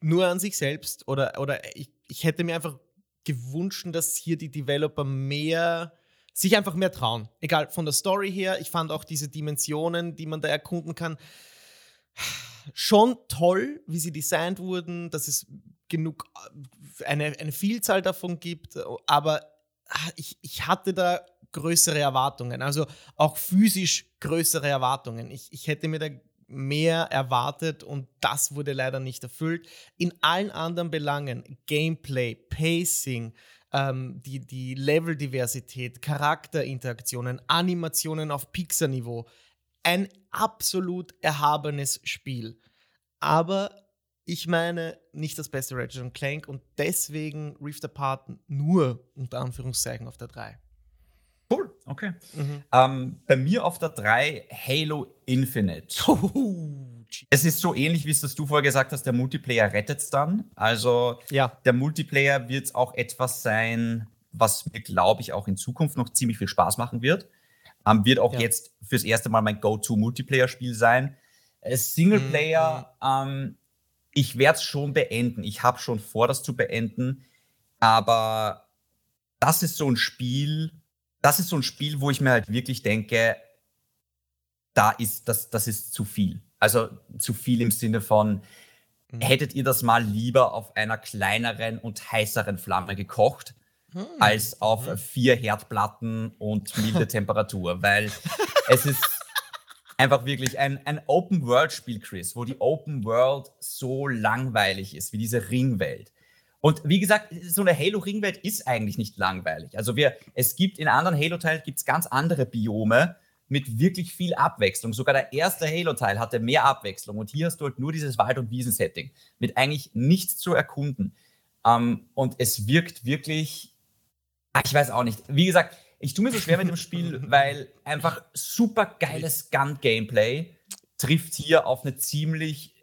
nur an sich selbst oder, oder ich, ich hätte mir einfach gewünscht, dass hier die Developer mehr sich einfach mehr trauen. Egal von der Story her, ich fand auch diese Dimensionen, die man da erkunden kann, schon toll, wie sie designt wurden, dass es genug eine, eine Vielzahl davon gibt, aber ich, ich hatte da größere Erwartungen, also auch physisch größere Erwartungen. Ich, ich hätte mir da mehr erwartet und das wurde leider nicht erfüllt. In allen anderen Belangen, Gameplay, Pacing, ähm, die, die Level-Diversität, Charakterinteraktionen, Animationen auf Pixar-Niveau. Ein absolut erhabenes Spiel. Aber ich meine nicht das beste Ratchet Clank und deswegen Rift Apart nur unter Anführungszeichen auf der 3. Okay. Mhm. Ähm, bei mir auf der 3 Halo Infinite. es ist so ähnlich, wie es das du vorher gesagt hast, der Multiplayer rettet es dann. Also ja. der Multiplayer wird auch etwas sein, was mir, glaube ich, auch in Zukunft noch ziemlich viel Spaß machen wird. Ähm, wird auch ja. jetzt fürs erste Mal mein Go-To-Multiplayer-Spiel sein. Äh, Singleplayer, mhm. ähm, ich werde es schon beenden. Ich habe schon vor, das zu beenden. Aber das ist so ein Spiel, das ist so ein Spiel, wo ich mir halt wirklich denke, da ist, das, das ist zu viel. Also zu viel im Sinne von, mhm. hättet ihr das mal lieber auf einer kleineren und heißeren Flamme gekocht, mhm. als auf mhm. vier Herdplatten und milde Temperatur? Weil es ist einfach wirklich ein, ein Open-World-Spiel, Chris, wo die Open World so langweilig ist, wie diese Ringwelt. Und wie gesagt, so eine Halo-Ringwelt ist eigentlich nicht langweilig. Also wir, es gibt in anderen Halo-Teilen gibt's ganz andere Biome mit wirklich viel Abwechslung. Sogar der erste Halo-Teil hatte mehr Abwechslung. Und hier hast du halt nur dieses Wald- und Wiesensetting mit eigentlich nichts zu erkunden. Ähm, und es wirkt wirklich, ach, ich weiß auch nicht. Wie gesagt, ich tue mir so schwer mit dem Spiel, weil einfach super geiles Gun-Gameplay trifft hier auf eine ziemlich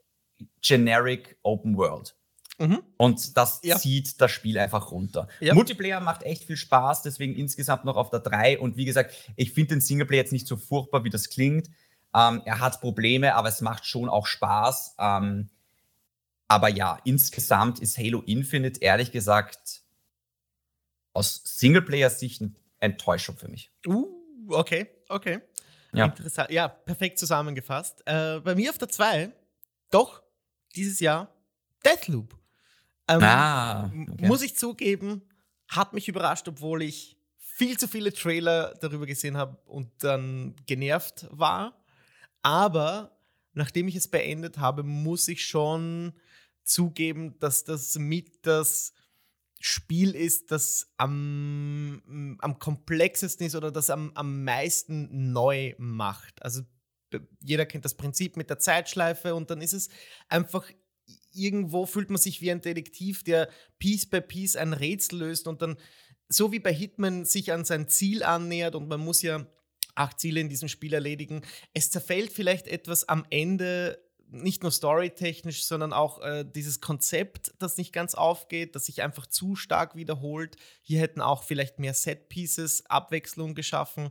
generic Open World. Mhm. Und das ja. zieht das Spiel einfach runter. Ja. Multiplayer macht echt viel Spaß, deswegen insgesamt noch auf der 3. Und wie gesagt, ich finde den Singleplayer jetzt nicht so furchtbar, wie das klingt. Ähm, er hat Probleme, aber es macht schon auch Spaß. Ähm, aber ja, insgesamt ist Halo Infinite ehrlich gesagt aus Singleplayer-Sicht eine Enttäuschung für mich. Uh, okay, okay. Ja. Interessant. Ja, perfekt zusammengefasst. Äh, bei mir auf der 2, doch, dieses Jahr Deathloop. Ähm, ah, okay. Muss ich zugeben, hat mich überrascht, obwohl ich viel zu viele Trailer darüber gesehen habe und dann genervt war. Aber nachdem ich es beendet habe, muss ich schon zugeben, dass das mit das Spiel ist, das am, am komplexesten ist oder das am, am meisten neu macht. Also jeder kennt das Prinzip mit der Zeitschleife und dann ist es einfach irgendwo fühlt man sich wie ein Detektiv, der Piece by Piece ein Rätsel löst und dann, so wie bei Hitman, sich an sein Ziel annähert und man muss ja acht Ziele in diesem Spiel erledigen. Es zerfällt vielleicht etwas am Ende nicht nur storytechnisch, sondern auch äh, dieses Konzept, das nicht ganz aufgeht, das sich einfach zu stark wiederholt. Hier hätten auch vielleicht mehr Set-Pieces, Abwechslung geschaffen.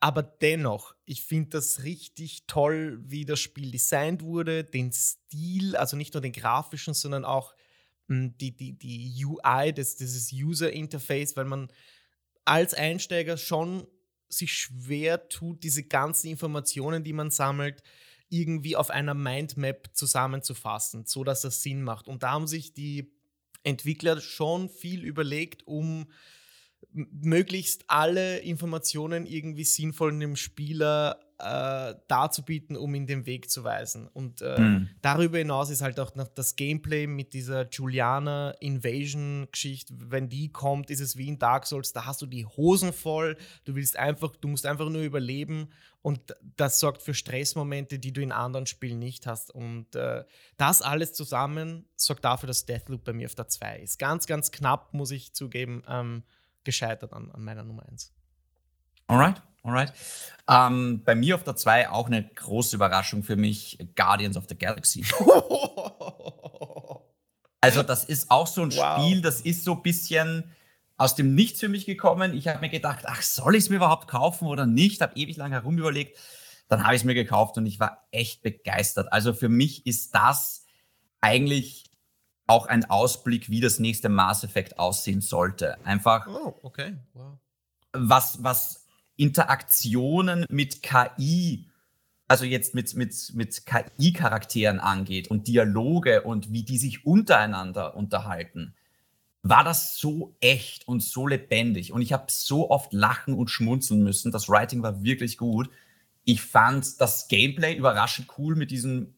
Aber dennoch, ich finde das richtig toll, wie das Spiel designt wurde, den Stil, also nicht nur den grafischen, sondern auch mh, hm, die, die, die UI, das, dieses User-Interface, weil man als Einsteiger schon sich schwer tut, diese ganzen Informationen, die man sammelt, irgendwie auf einer Mindmap zusammenzufassen, so dass das Sinn macht. Und da haben sich die Entwickler schon viel überlegt, um möglichst alle Informationen irgendwie sinnvoll dem Spieler äh, darzubieten, um ihn den Weg zu weisen. Und äh, mhm. darüber hinaus ist halt auch noch das Gameplay mit dieser Juliana Invasion Geschichte. Wenn die kommt, ist es wie in Dark Souls, da hast du die Hosen voll, du willst einfach, du musst einfach nur überleben und das sorgt für Stressmomente, die du in anderen Spielen nicht hast. Und äh, das alles zusammen sorgt dafür, dass Deathloop bei mir auf der 2 ist. Ganz, ganz knapp, muss ich zugeben. Ähm, gescheitert an, an meiner Nummer 1. Alright, alright. Ähm, bei mir auf der 2 auch eine große Überraschung für mich: Guardians of the Galaxy. also, das ist auch so ein wow. Spiel, das ist so ein bisschen aus dem Nichts für mich gekommen. Ich habe mir gedacht, ach, soll ich es mir überhaupt kaufen oder nicht? Habe ewig lang herumüberlegt. Dann habe ich es mir gekauft und ich war echt begeistert. Also für mich ist das eigentlich auch ein Ausblick, wie das nächste Mass Effect aussehen sollte. Einfach. Oh, okay. Wow. Was, was Interaktionen mit KI, also jetzt mit, mit, mit KI-Charakteren angeht und Dialoge und wie die sich untereinander unterhalten, war das so echt und so lebendig. Und ich habe so oft lachen und schmunzeln müssen. Das Writing war wirklich gut. Ich fand das Gameplay überraschend cool mit diesen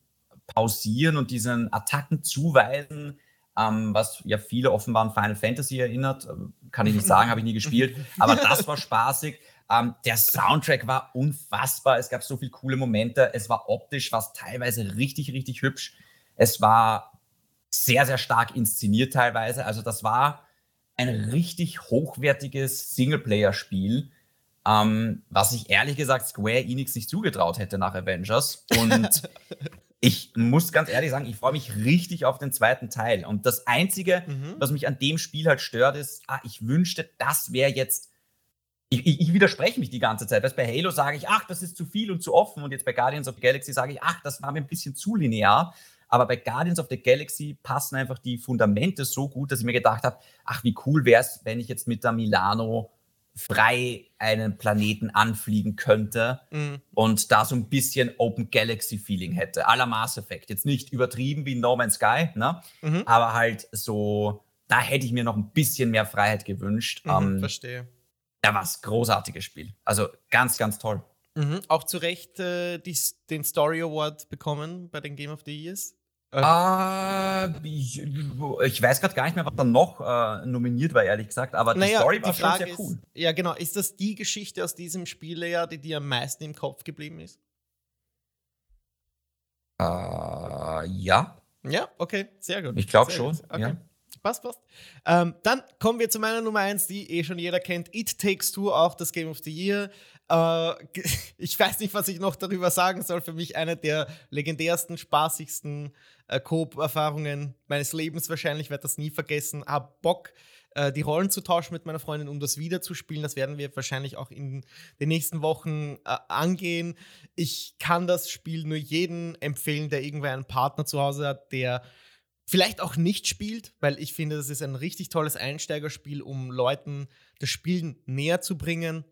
Pausieren und diesen Attacken zuweisen. ähm, was ja viele offenbar an Final Fantasy erinnert. Ähm, kann ich nicht sagen, habe ich nie gespielt, aber das war spaßig. Ähm, der Soundtrack war unfassbar. Es gab so viele coole Momente. Es war optisch was teilweise richtig, richtig hübsch. Es war sehr, sehr stark inszeniert teilweise. Also das war ein richtig hochwertiges Singleplayer-Spiel, ähm, was ich ehrlich gesagt Square Enix nicht zugetraut hätte nach Avengers. Und ich muss ganz ehrlich sagen, ich freue mich richtig auf den zweiten Teil. Und das Einzige, mhm. was mich an dem Spiel halt stört, ist, ah, ich wünschte, das wäre jetzt ich, ich, ich, widerspreche mich die ganze Zeit. Weißt, bei Halo sage ich, ach, das ist zu viel und zu offen. Und jetzt bei Guardians of the Galaxy sage ich, ach, das war mir ein bisschen zu linear. Aber bei Guardians of the Galaxy passen einfach die Fundamente so gut, dass ich mir gedacht habe, ach, wie cool wäre es, wenn ich jetzt mit der Milano frei einen Planeten anfliegen könnte mhm. und da so ein bisschen Open Galaxy Feeling hätte, la Mass Effect. Jetzt nicht übertrieben wie No Man's Sky, ne? Mhm. aber halt so, da hätte ich mir noch ein bisschen mehr Freiheit gewünscht. Mhm, ähm, verstehe. Ja, was großartiges Spiel. Also ganz, ganz toll. Mhm. Auch zu Recht äh, die, den Story Award bekommen bei den Game of the Years. Äh, uh, ich, ich, weiß gerade gar nicht mehr, was da noch äh, nominiert war, ehrlich gesagt, aber die naja, Story war die schon sehr cool. Ist, ja, genau. Ist das die Geschichte aus diesem Spieljahr, die dir am meisten im Kopf geblieben ist? Uh, ja. Ja, okay, sehr gut. Ich glaube schon. Okay. Ja. Passt, passt. Ähm, dann kommen wir zu meiner Nummer 1, die eh schon jeder kennt. It Takes Two, auch das Game of the Year. Äh, ich weiß nicht, was ich noch darüber sagen soll. Für mich eine der legendärsten, spaßigsten äh, Coop-Erfahrungen meines Lebens wahrscheinlich. Ich werde das nie vergessen. Hab Bock, äh, die Rollen zu tauschen mit meiner Freundin, um das wieder zu spielen. Das werden wir wahrscheinlich auch in den nächsten Wochen äh, angehen. Ich kann das Spiel nur jedem empfehlen, der irgendwer einen Partner zu Hause hat, der vielleicht auch nicht spielt, weil ich finde, das ist ein richtig tolles Einsteigerspiel, um Leuten das Spielen näher zu bringen.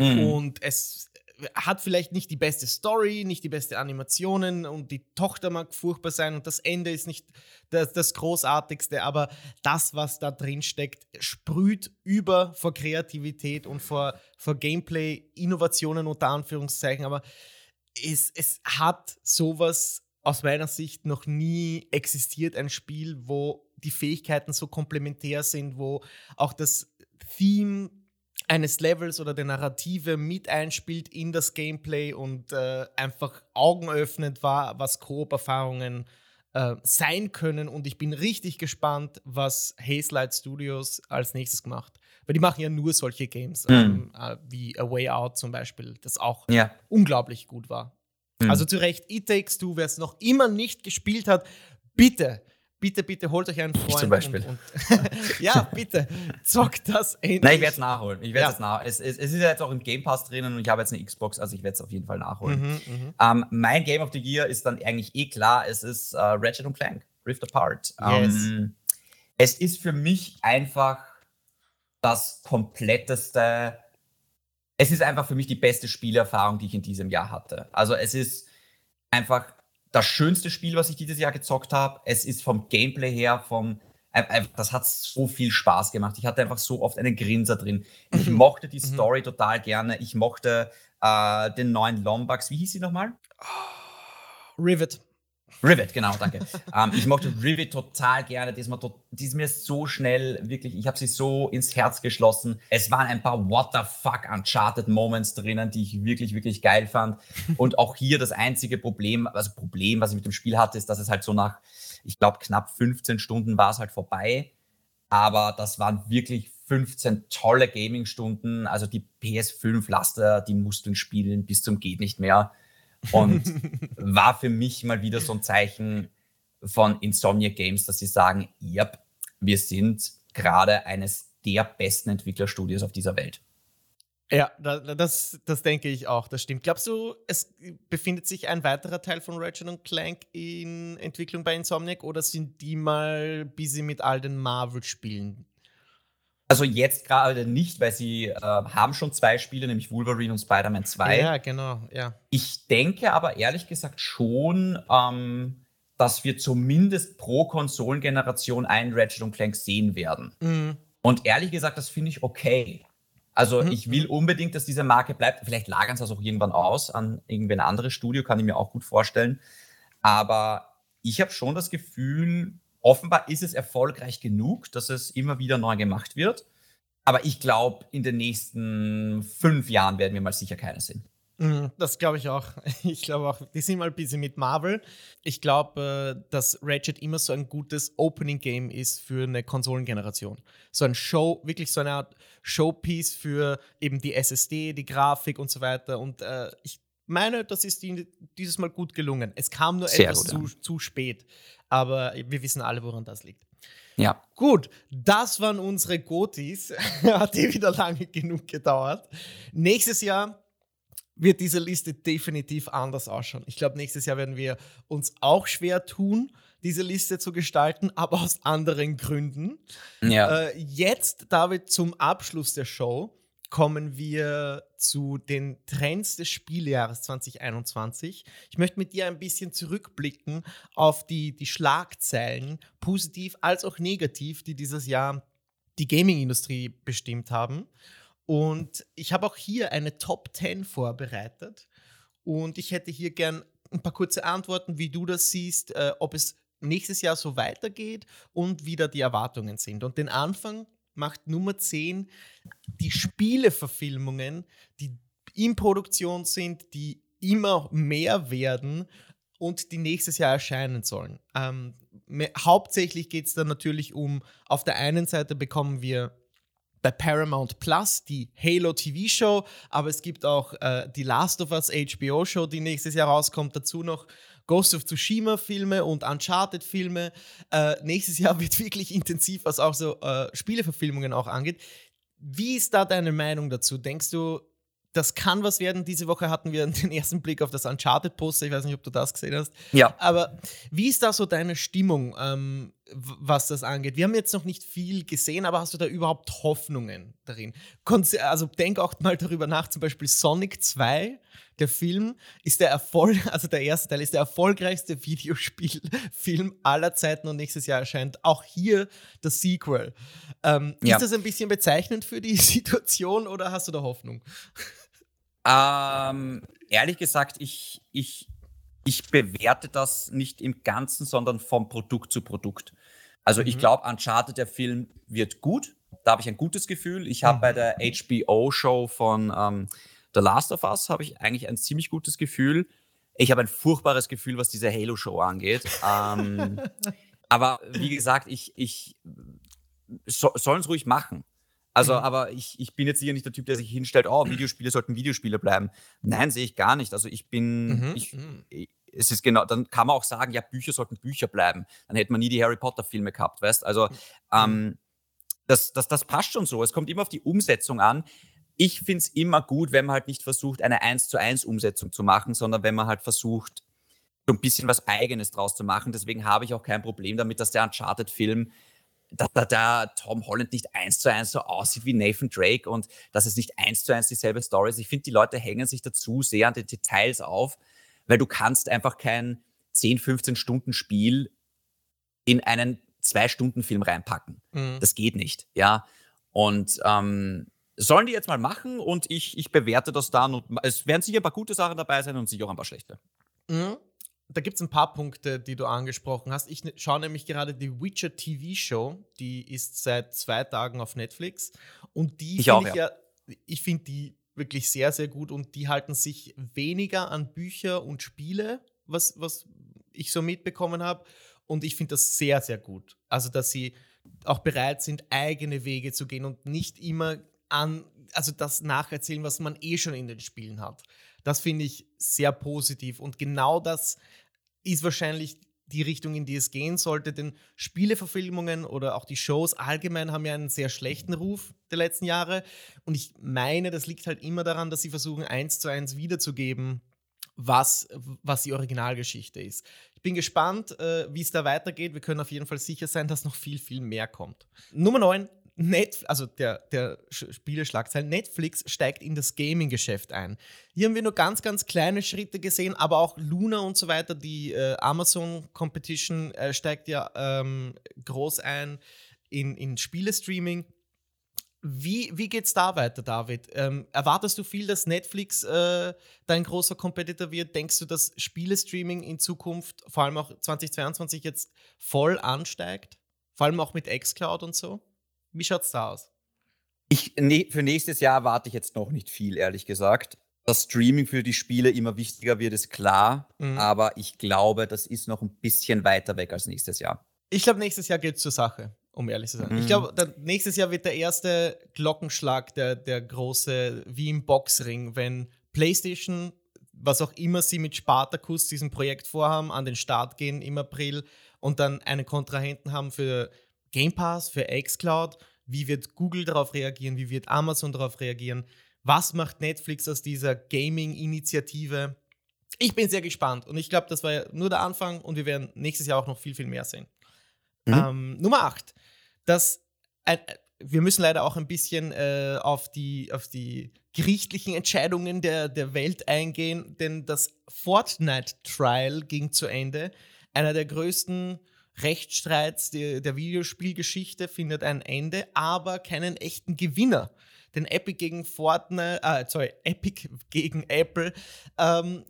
Mhm. Und es hat vielleicht nicht die beste Story, nicht die beste Animationen und die Tochter mag furchtbar sein und das Ende ist nicht das, das Großartigste, aber das, was da drin steckt, sprüht über vor Kreativität und vor, vor Gameplay-Innovationen unter Anführungszeichen, aber es, es hat sowas aus meiner Sicht noch nie existiert ein Spiel, wo die Fähigkeiten so komplementär sind, wo auch das Theme eines Levels oder der Narrative mit einspielt in das Gameplay und äh, einfach Augen öffnet war, was Koop-Erfahrungen äh, sein können. Und ich bin richtig gespannt, was Hazelight Studios als nächstes macht. Weil die machen ja nur solche Games, mhm. ähm, äh, wie A Way Out zum Beispiel, das auch ja. unglaublich gut war. Mhm. Also zu Recht, It Takes Two, wer es noch immer nicht gespielt hat, bitte, bitte, bitte holt euch einen Freund. Ich zum Beispiel. Und, und ja, bitte, zockt das endlich. Nein, ich werde es nachholen. Ich werde ja. nach. Es, es, es, ist ja jetzt auch im Game Pass drinnen und ich habe jetzt eine Xbox, also ich werde es auf jeden Fall nachholen. Mhm, mhm. ähm, mein Game of the Year ist dann eigentlich eh klar, es ist uh, Ratchet Clank, Rift Apart. Yes. Ähm, es ist für mich einfach das kompletteste es ist einfach für mich die beste Spielerfahrung, die ich in diesem Jahr hatte. Also es ist einfach das schönste Spiel, was ich dieses Jahr gezockt habe. Es ist vom Gameplay her, vom das hat so viel Spaß gemacht. Ich hatte einfach so oft einen Grinser drin. Ich mhm. mochte die mhm. Story mhm. total gerne. Ich mochte äh, den neuen Lombax. Wie hieß sie nochmal? Rivet. Rivet, genau, danke. ähm, ich mochte Rivet total gerne. Die ist, mir, die ist mir so schnell, wirklich, ich habe sie so ins Herz geschlossen. Es waren ein paar What the fuck Uncharted Moments drinnen, die ich wirklich, wirklich geil fand. Und auch hier das einzige Problem, also Problem, was ich mit dem Spiel hatte, ist, dass es halt so nach, ich glaube, knapp 15 Stunden war es halt vorbei. Aber das waren wirklich 15 tolle Gaming-Stunden. Also die PS5-Laster, die mussten spielen bis zum geht nicht mehr. Und war für mich mal wieder so ein Zeichen von Insomnia Games, dass sie sagen, yep, wir sind gerade eines der besten Entwicklerstudios auf dieser Welt. Ja, das, das denke ich auch, das stimmt. Glaubst du, es befindet sich ein weiterer Teil von Ratchet Clank in Entwicklung bei Insomniac oder sind die mal busy mit all den Marvel-Spielen? Also jetzt gerade nicht, weil sie äh, haben schon zwei Spiele, nämlich Wolverine und Spider-Man 2. Ja, genau, ja. Ich denke aber ehrlich gesagt schon, ähm, dass wir zumindest pro Konsolengeneration einen Ratchet Clank sehen werden. Mhm. Und ehrlich gesagt, das finde ich okay. Also mhm. ich will unbedingt, dass diese Marke bleibt. Vielleicht lagern sie das auch irgendwann aus an irgendwie ein anderes Studio, kann ich mir auch gut vorstellen. Aber ich habe schon das Gefühl, offenbar ist es erfolgreich genug, dass es immer wieder neu gemacht wird. Aber ich glaube, in den nächsten fünf Jahren werden wir mal sicher keine sehen. Mhm, das glaube ich auch. Ich glaube auch, die sind mal bisschen mit Marvel. Ich glaube, äh, dass Ratchet immer so ein gutes Opening-Game ist für eine Konsolengeneration. So ein Show, wirklich so eine Art Showpiece für eben die SSD, die Grafik und so weiter. Und äh, ich meine, das ist die, dieses Mal gut gelungen. Es kam nur Sehr etwas zu, zu spät. Aber wir wissen alle, woran das liegt. Ja. Gut, das waren unsere Gotis. Hat eh wieder lange genug gedauert. Nächstes Jahr wird diese Liste definitiv anders ausschauen. Ich glaube, nächstes Jahr werden wir uns auch schwer tun, diese Liste zu gestalten, aber aus anderen Gründen. Ja. Äh, jetzt, David, zum Abschluss der Show kommen wir zu den Trends des Spieljahres 2021. Ich möchte mit dir ein bisschen zurückblicken auf die, die Schlagzeilen, positiv als auch negativ, die dieses Jahr die Gaming-Industrie bestimmt haben. Und ich habe auch hier eine Top 10 vorbereitet. Und ich hätte hier gern ein paar kurze Antworten, wie du das siehst, äh, ob es nächstes Jahr so weitergeht und wie da die Erwartungen sind. Und den Anfang macht Nummer 10 die Spieleverfilmungen, die in Produktion sind, die immer mehr werden und die nächstes Jahr erscheinen sollen. Ähm, hauptsächlich geht es dann natürlich um, auf der einen Seite bekommen wir bei Paramount Plus die Halo TV Show, aber es gibt auch äh, die Last of Us HBO Show, die nächstes Jahr rauskommt. Dazu noch Ghost of Tsushima Filme und Uncharted Filme. Äh, nächstes Jahr wird wirklich intensiv, was auch so äh, Spieleverfilmungen auch angeht. Wie ist da deine Meinung dazu? Denkst du, das kann was werden. Diese Woche hatten wir den ersten Blick auf das Uncharted-Poster. Ich weiß nicht, ob du das gesehen hast. Ja. Aber wie ist da so deine Stimmung, ähm, was das angeht? Wir haben jetzt noch nicht viel gesehen, aber hast du da überhaupt Hoffnungen darin? Also denk auch mal darüber nach, zum Beispiel Sonic 2, der Film, ist der Erfolg, also der erste Teil ist der erfolgreichste Videospielfilm aller Zeiten und nächstes Jahr erscheint auch hier das Sequel. Ähm, ja. Ist das ein bisschen bezeichnend für die Situation oder hast du da Hoffnung? Ähm, ehrlich gesagt, ich, ich, ich bewerte das nicht im Ganzen, sondern vom Produkt zu Produkt. Also mhm. ich glaube, Uncharted, der Film wird gut. Da habe ich ein gutes Gefühl. Ich habe mhm. bei der HBO-Show von ähm, The Last of Us habe ich eigentlich ein ziemlich gutes Gefühl. Ich habe ein furchtbares Gefühl, was diese Halo-Show angeht. ähm, aber wie gesagt, ich, ich so, sollen es ruhig machen. Also, mhm. aber ich, ich bin jetzt hier nicht der Typ, der sich hinstellt, oh, Videospiele sollten Videospiele bleiben. Nein, sehe ich gar nicht. Also ich bin, mhm. ich, mhm. es ist genau, dann kann man auch sagen, ja, Bücher sollten Bücher bleiben. Dann hätte man nie die Harry Potter-Filme gehabt, weißt Also, mhm. ähm, das, das, das passt schon so. Es kommt immer auf die Umsetzung an. Ich finde es immer gut, wenn man halt nicht versucht, eine 1 zu 1 Umsetzung zu machen, sondern wenn man halt versucht, so ein bisschen was Eigenes draus zu machen. Deswegen habe ich auch kein Problem damit, dass der Uncharted-Film dass da der Tom Holland nicht eins zu eins so aussieht wie Nathan Drake und dass es nicht eins zu eins dieselbe Story ist. Ich finde, die Leute hängen sich dazu sehr an den Details auf, weil du kannst einfach kein 10, 15 Stunden Spiel in einen Zwei-Stunden-Film reinpacken. Mhm. Das geht nicht, ja. Und ähm, sollen die jetzt mal machen und ich, ich bewerte das dann. Und es werden sicher ein paar gute Sachen dabei sein und sicher auch ein paar schlechte. Mhm da gibt es ein paar Punkte, die du angesprochen hast. Ich ne, schaue nämlich gerade die Witcher TV Show, die ist seit zwei Tagen auf Netflix. Und die finde ich ja, ich finde die wirklich sehr, sehr gut und die halten sich weniger an Bücher und Spiele, was, was ich so mitbekommen habe. Und ich finde das sehr, sehr gut. Also, dass sie auch bereit sind, eigene Wege zu gehen und nicht immer an, also das nacherzählen, was man eh schon in den Spielen hat. Das finde ich sehr positiv. Und genau das ist wahrscheinlich die Richtung, in die es gehen sollte. Denn Spieleverfilmungen oder auch die Shows allgemein haben ja einen sehr schlechten Ruf der letzten Jahre. Und ich meine, das liegt halt immer daran, dass sie versuchen, eins zu eins wiederzugeben, was, was die Originalgeschichte ist. Ich bin gespannt, äh, wie es da weitergeht. Wir können auf jeden Fall sicher sein, dass noch viel, viel mehr kommt. Nummer 9, Net, also der, der Spieleschlagzeile, Netflix steigt in das Gaming-Geschäft ein. Hier haben wir nur ganz, ganz kleine Schritte gesehen, aber auch Luna und so weiter, die äh, Amazon Competition äh, steigt ja ähm, groß ein in, in Spielestreaming. Wie, wie es da weiter, David? Ähm, erwartest du viel, dass Netflix äh, dein großer Competitor wird? Denkst du, dass Spielestreaming in Zukunft, vor allem auch 2022, jetzt voll ansteigt? Vor allem auch mit Xcloud und so? Wie schaut es da aus? Ich, ne, für nächstes Jahr warte ich jetzt noch nicht viel, ehrlich gesagt. Dass Streaming für die Spiele immer wichtiger wird, ist klar. Mhm. Aber ich glaube, das ist noch ein bisschen weiter weg als nächstes Jahr. Ich glaube, nächstes Jahr geht es zur Sache um ehrlich zu sein. Mhm. Ich glaube, nächstes Jahr wird der erste Glockenschlag, der, der große, wie im Boxring, wenn PlayStation, was auch immer sie mit Spartacus, diesem Projekt vorhaben, an den Start gehen im April und dann einen Kontrahenten haben für Game Pass, für Xcloud. Wie wird Google darauf reagieren? Wie wird Amazon darauf reagieren? Was macht Netflix aus dieser Gaming-Initiative? Ich bin sehr gespannt und ich glaube, das war nur der Anfang und wir werden nächstes Jahr auch noch viel, viel mehr sehen. Mhm. Ähm, Nummer 8. Das, äh, wir müssen leider auch ein bisschen äh, auf, die, auf die gerichtlichen Entscheidungen der, der Welt eingehen, denn das Fortnite-Trial ging zu Ende. Einer der größten Rechtsstreits der, der Videospielgeschichte findet ein Ende, aber keinen echten Gewinner. Denn Epic gegen Fortnite, äh, sorry, Epic gegen Apple ähm,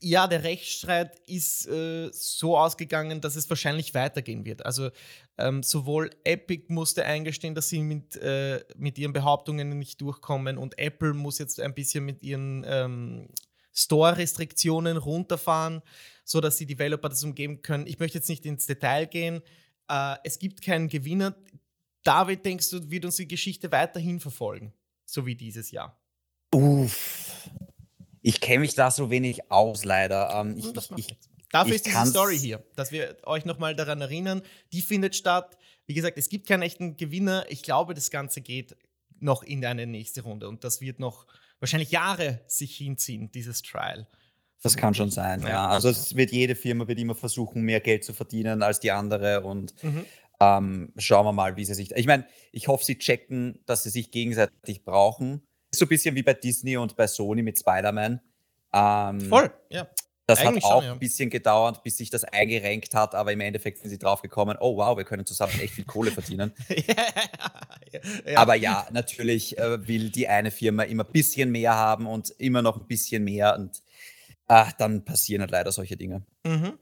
ja, der Rechtsstreit ist äh, so ausgegangen, dass es wahrscheinlich weitergehen wird. Also ähm, sowohl Epic musste eingestehen, dass sie mit, äh, mit ihren Behauptungen nicht durchkommen und Apple muss jetzt ein bisschen mit ihren ähm, Store-Restriktionen runterfahren, sodass die Developer das umgeben können. Ich möchte jetzt nicht ins Detail gehen. Äh, es gibt keinen Gewinner. David, denkst du, wird uns die Geschichte weiterhin verfolgen, so wie dieses Jahr? Uff. Ich kenne mich da so wenig aus, leider. Ähm, ich, ich, ich, Dafür ist diese Story hier, dass wir euch nochmal daran erinnern. Die findet statt. Wie gesagt, es gibt keinen echten Gewinner. Ich glaube, das Ganze geht noch in eine nächste Runde und das wird noch wahrscheinlich Jahre sich hinziehen, dieses Trial. Das kann schon sein, ja. ja. Also es wird jede Firma wird immer versuchen, mehr Geld zu verdienen als die andere und mhm. ähm, schauen wir mal, wie sie sich. Ich meine, ich hoffe, sie checken, dass sie sich gegenseitig brauchen so ein bisschen wie bei Disney und bei Sony mit Spider-Man. Ähm, Voll, ja. Das Eigentlich hat auch schon, ja. ein bisschen gedauert, bis sich das eingerenkt hat, aber im Endeffekt sind sie drauf gekommen, oh wow, wir können zusammen echt viel Kohle verdienen. ja. Aber ja, natürlich äh, will die eine Firma immer ein bisschen mehr haben und immer noch ein bisschen mehr und ach, dann passieren halt leider solche Dinge. Mhm.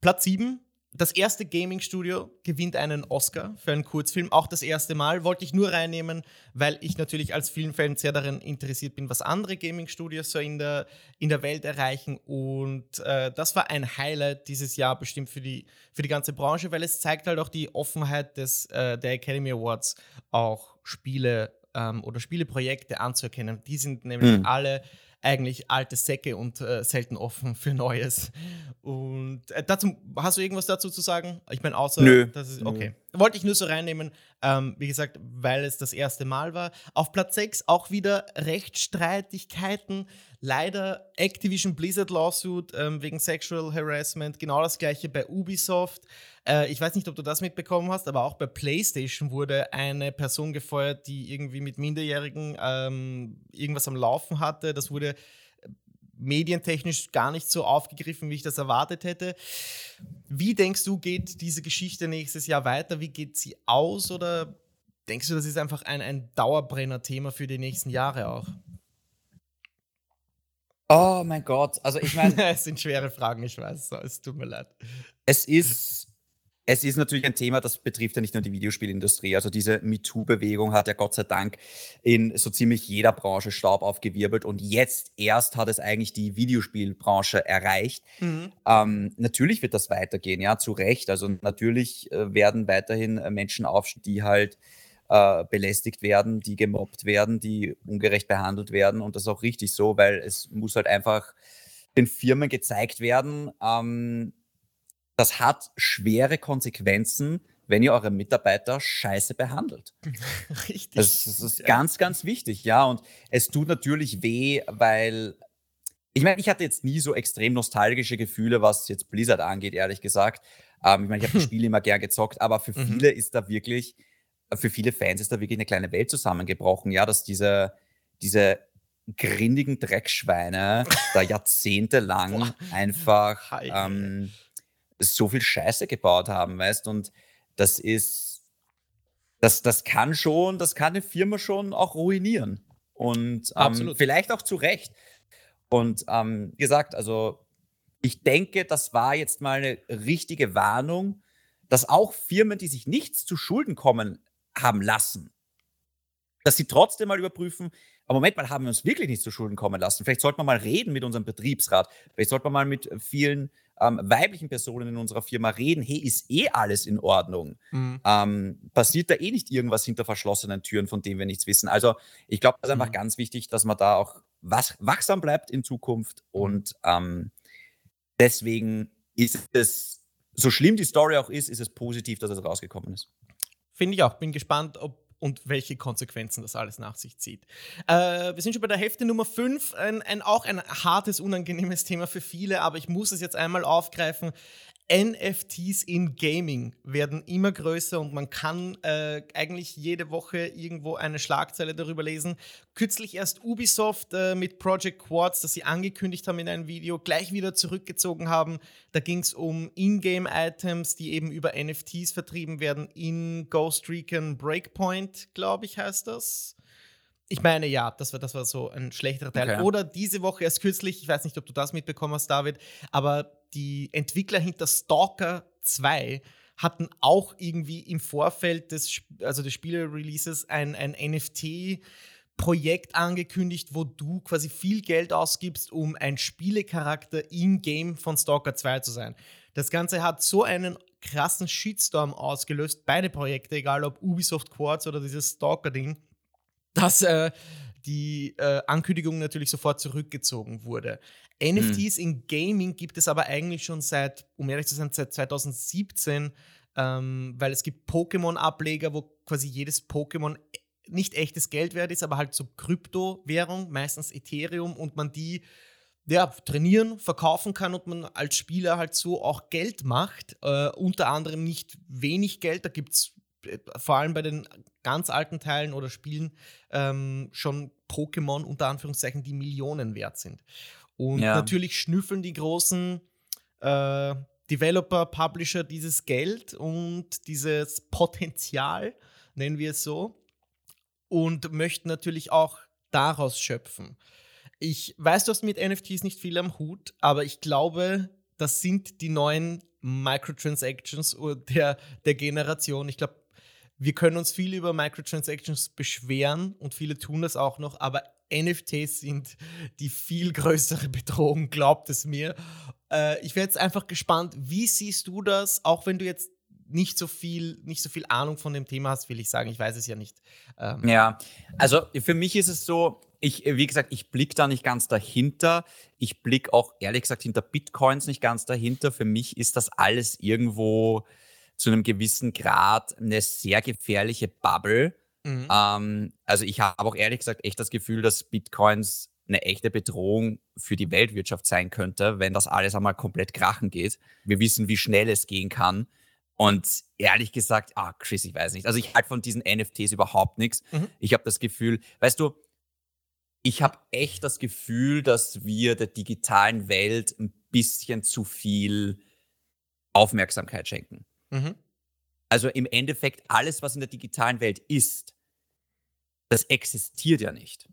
Platz 7, das erste Gaming-Studio gewinnt einen Oscar für einen Kurzfilm. Auch das erste Mal. Wollte ich nur reinnehmen, weil ich natürlich als Filmfan sehr daran interessiert bin, was andere Gaming-Studios so in der, in der Welt erreichen. Und äh, das war ein Highlight dieses Jahr bestimmt für die, für die ganze Branche, weil es zeigt halt auch die Offenheit des, äh, der Academy Awards, auch Spiele ähm, oder Spieleprojekte anzuerkennen. Die sind nämlich mhm. alle eigentlich alte Säcke und äh, selten offen für Neues. Und äh, dazu, hast du irgendwas dazu zu sagen? Ich meine, außer, Nö. es, okay. Nö. Wollte ich nur so reinnehmen, ähm, wie gesagt, weil es das erste Mal war. Auf Platz 6 auch wieder Rechtsstreitigkeiten. Leider Activision Blizzard Lawsuit ähm, wegen Sexual Harassment. Genau das gleiche bei Ubisoft. Äh, ich weiß nicht, ob du das mitbekommen hast, aber auch bei PlayStation wurde eine Person gefeuert, die irgendwie mit Minderjährigen ähm, irgendwas am Laufen hatte. Das wurde medientechnisch gar nicht so aufgegriffen, wie ich das erwartet hätte. Wie denkst du, geht diese Geschichte nächstes Jahr weiter? Wie geht sie aus? Oder denkst du, das ist einfach ein, ein Dauerbrenner-Thema für die nächsten Jahre auch? Oh mein Gott, also ich meine. es sind schwere Fragen, ich weiß, es tut mir leid. Es ist, es ist natürlich ein Thema, das betrifft ja nicht nur die Videospielindustrie. Also diese MeToo-Bewegung hat ja Gott sei Dank in so ziemlich jeder Branche Staub aufgewirbelt und jetzt erst hat es eigentlich die Videospielbranche erreicht. Mhm. Ähm, natürlich wird das weitergehen, ja, zu Recht. Also natürlich äh, werden weiterhin äh, Menschen aufstehen, die halt äh, belästigt werden, die gemobbt werden, die ungerecht behandelt werden. Und das ist auch richtig so, weil es muss halt einfach den Firmen gezeigt werden, ähm, das hat schwere Konsequenzen, wenn ihr eure Mitarbeiter scheiße behandelt. Richtig. Das, das ist ja. ganz, ganz wichtig, ja. Und es tut natürlich weh, weil ich meine, ich hatte jetzt nie so extrem nostalgische Gefühle, was jetzt Blizzard angeht, ehrlich gesagt. Ähm, ich meine, ich habe das Spiel immer gern gezockt, aber für mhm. viele ist da wirklich für viele Fans ist da wirklich eine kleine Welt zusammengebrochen, ja, dass diese, diese grindigen Dreckschweine da jahrzehntelang einfach ähm, so viel Scheiße gebaut haben, weißt und das ist das, das kann schon, das kann eine Firma schon auch ruinieren. Und ähm, vielleicht auch zu Recht. Und ähm, wie gesagt, also ich denke, das war jetzt mal eine richtige Warnung, dass auch Firmen, die sich nichts zu Schulden kommen haben lassen, dass sie trotzdem mal überprüfen, aber Moment mal, haben wir uns wirklich nichts zu Schulden kommen lassen? Vielleicht sollten wir mal reden mit unserem Betriebsrat. Vielleicht sollten wir mal mit vielen ähm, weiblichen Personen in unserer Firma reden. Hey, ist eh alles in Ordnung? Mhm. Ähm, passiert da eh nicht irgendwas hinter verschlossenen Türen, von dem wir nichts wissen? Also, ich glaube, das ist einfach mhm. ganz wichtig, dass man da auch was, wachsam bleibt in Zukunft. Mhm. Und ähm, deswegen ist es, so schlimm die Story auch ist, ist es positiv, dass es rausgekommen ist. Finde ich auch. Bin gespannt, ob und welche Konsequenzen das alles nach sich zieht. Äh, wir sind schon bei der Hälfte Nummer 5, ein, ein, auch ein hartes, unangenehmes Thema für viele, aber ich muss es jetzt einmal aufgreifen. NFTs in Gaming werden immer größer und man kann äh, eigentlich jede Woche irgendwo eine Schlagzeile darüber lesen. Kürzlich erst Ubisoft äh, mit Project Quartz, das sie angekündigt haben in einem Video, gleich wieder zurückgezogen haben. Da ging es um Ingame-Items, die eben über NFTs vertrieben werden in Ghost Recon Breakpoint, glaube ich, heißt das. Ich meine, ja, das war, das war so ein schlechterer Teil. Okay. Oder diese Woche erst kürzlich, ich weiß nicht, ob du das mitbekommen hast, David, aber die Entwickler hinter Stalker 2 hatten auch irgendwie im Vorfeld des, also des Spiele-Releases ein, ein NFT- Projekt angekündigt, wo du quasi viel Geld ausgibst, um ein Spielecharakter in-game von Stalker 2 zu sein. Das Ganze hat so einen krassen Shitstorm ausgelöst, beide Projekte, egal ob Ubisoft Quartz oder dieses Stalker-Ding, dass äh, die äh, Ankündigung natürlich sofort zurückgezogen wurde. NFTs mhm. in Gaming gibt es aber eigentlich schon seit, um ehrlich zu sein, seit 2017, ähm, weil es gibt Pokémon-Ableger, wo quasi jedes Pokémon nicht echtes Geld wert ist, aber halt so Kryptowährung, meistens Ethereum, und man die ja, trainieren, verkaufen kann und man als Spieler halt so auch Geld macht. Äh, unter anderem nicht wenig Geld, da gibt es äh, vor allem bei den ganz alten Teilen oder Spielen ähm, schon Pokémon unter Anführungszeichen, die Millionen wert sind. Und ja. natürlich schnüffeln die großen äh, Developer, Publisher dieses Geld und dieses Potenzial, nennen wir es so, und möchten natürlich auch daraus schöpfen. Ich weiß, du hast mit NFTs nicht viel am Hut, aber ich glaube, das sind die neuen Microtransactions der, der Generation. Ich glaube, wir können uns viel über Microtransactions beschweren und viele tun das auch noch, aber NFTs sind die viel größere Bedrohung, glaubt es mir. Äh, ich wäre jetzt einfach gespannt, wie siehst du das, auch wenn du jetzt nicht so viel, nicht so viel Ahnung von dem Thema hast, will ich sagen. Ich weiß es ja nicht. Ähm. Ja, also für mich ist es so, ich, wie gesagt, ich blicke da nicht ganz dahinter. Ich blicke auch ehrlich gesagt hinter Bitcoins nicht ganz dahinter. Für mich ist das alles irgendwo zu einem gewissen Grad eine sehr gefährliche Bubble. Mhm. Ähm, also ich habe auch ehrlich gesagt echt das Gefühl, dass Bitcoins eine echte Bedrohung für die Weltwirtschaft sein könnte, wenn das alles einmal komplett krachen geht. Wir wissen, wie schnell es gehen kann. Und ehrlich gesagt, ah, Chris, ich weiß nicht. Also ich halte von diesen NFTs überhaupt nichts. Mhm. Ich habe das Gefühl, weißt du, ich habe echt das Gefühl, dass wir der digitalen Welt ein bisschen zu viel Aufmerksamkeit schenken. Mhm. Also im Endeffekt, alles, was in der digitalen Welt ist, das existiert ja nicht.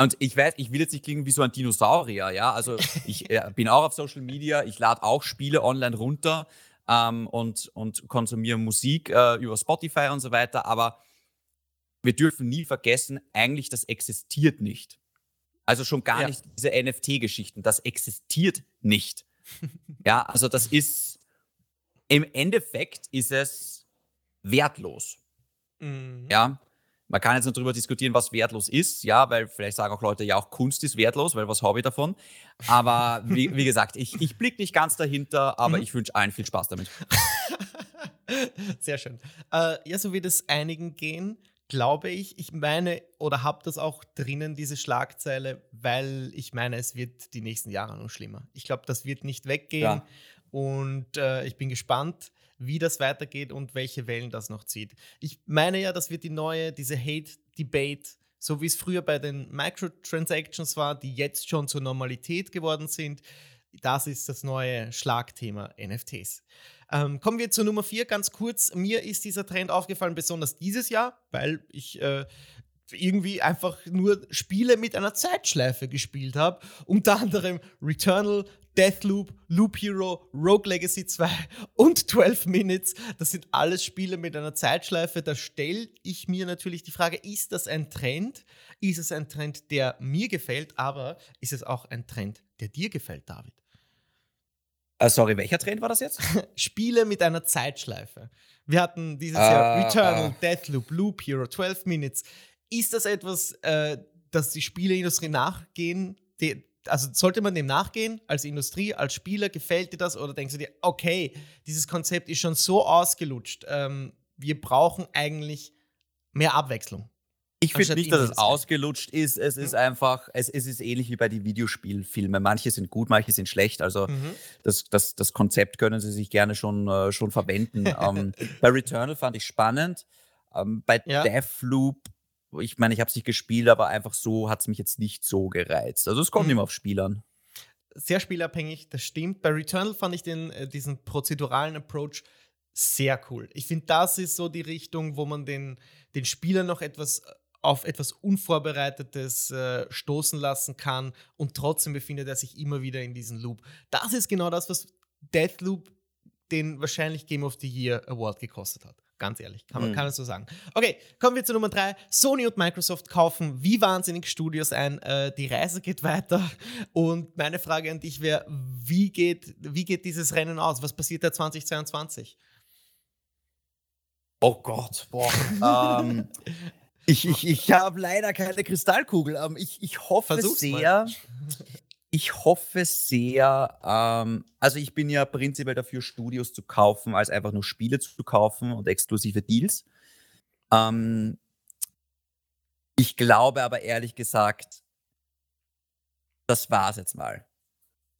Und ich weiß, ich will jetzt nicht klingen wie so ein Dinosaurier, ja. Also ich äh, bin auch auf Social Media, ich lade auch Spiele online runter ähm, und, und konsumiere Musik äh, über Spotify und so weiter, aber wir dürfen nie vergessen, eigentlich das existiert nicht. Also schon gar ja. nicht diese NFT-Geschichten, das existiert nicht. ja, also das ist, im Endeffekt ist es wertlos. Mhm. Ja, man kann jetzt noch darüber diskutieren, was wertlos ist, ja, weil vielleicht sagen auch Leute, ja, auch Kunst ist wertlos, weil was habe ich davon? Aber wie, wie gesagt, ich, ich blicke nicht ganz dahinter, aber mhm. ich wünsche allen viel Spaß damit. Sehr schön. Äh, ja, so wird es einigen gehen, glaube ich. Ich meine, oder habe das auch drinnen, diese Schlagzeile, weil ich meine, es wird die nächsten Jahre noch schlimmer. Ich glaube, das wird nicht weggehen. Ja. Und äh, ich bin gespannt, wie das weitergeht und welche Wellen das noch zieht. Ich meine ja, das wird die neue, diese Hate-Debate, so wie es früher bei den Microtransactions war, die jetzt schon zur Normalität geworden sind. Das ist das neue Schlagthema NFTs. Ähm, kommen wir zur Nummer vier ganz kurz. Mir ist dieser Trend aufgefallen, besonders dieses Jahr, weil ich äh, irgendwie einfach nur Spiele mit einer Zeitschleife gespielt habe. Unter anderem Returnal, Deathloop, Loop Hero, Rogue Legacy 2 und 12 Minutes. Das sind alles Spiele mit einer Zeitschleife. Da stelle ich mir natürlich die Frage, ist das ein Trend? Ist es ein Trend, der mir gefällt, aber ist es auch ein Trend, der dir gefällt, David? Uh, sorry, welcher Trend war das jetzt? Spiele mit einer Zeitschleife. Wir hatten dieses uh, Jahr Returnal, uh. Deathloop, Loop Hero, 12 Minutes. Ist das etwas, äh, dass die Spieleindustrie nachgehen? Die, also sollte man dem nachgehen als Industrie, als Spieler? Gefällt dir das? Oder denkst du dir, okay, dieses Konzept ist schon so ausgelutscht, ähm, wir brauchen eigentlich mehr Abwechslung? Ich finde nicht, dass es ausgelutscht ist. Es ist einfach, es, es ist ähnlich wie bei den Videospielfilmen. Manche sind gut, manche sind schlecht. Also mhm. das, das, das Konzept können sie sich gerne schon, äh, schon verwenden. ähm, bei Returnal fand ich spannend. Ähm, bei ja. Deathloop ich meine, ich habe es nicht gespielt, aber einfach so hat es mich jetzt nicht so gereizt. Also es kommt mhm. immer auf Spiel an. Sehr spielabhängig, das stimmt. Bei Returnal fand ich den, äh, diesen prozeduralen Approach sehr cool. Ich finde, das ist so die Richtung, wo man den, den Spieler noch etwas äh, auf etwas Unvorbereitetes äh, stoßen lassen kann und trotzdem befindet er sich immer wieder in diesem Loop. Das ist genau das, was Deathloop den wahrscheinlich Game of the Year Award gekostet hat. Ganz ehrlich, kann man, mhm. kann man so sagen. Okay, kommen wir zu Nummer drei. Sony und Microsoft kaufen wie wahnsinnig Studios ein. Äh, die Reise geht weiter. Und meine Frage an dich wäre, wie geht, wie geht dieses Rennen aus? Was passiert da 2022? Oh Gott, boah. ähm, ich ich, ich habe leider keine Kristallkugel. Ich, ich hoffe Versuch's sehr. Ich hoffe sehr, ähm, also ich bin ja prinzipiell dafür, Studios zu kaufen, als einfach nur Spiele zu kaufen und exklusive Deals. Ähm, ich glaube aber ehrlich gesagt, das war's jetzt mal.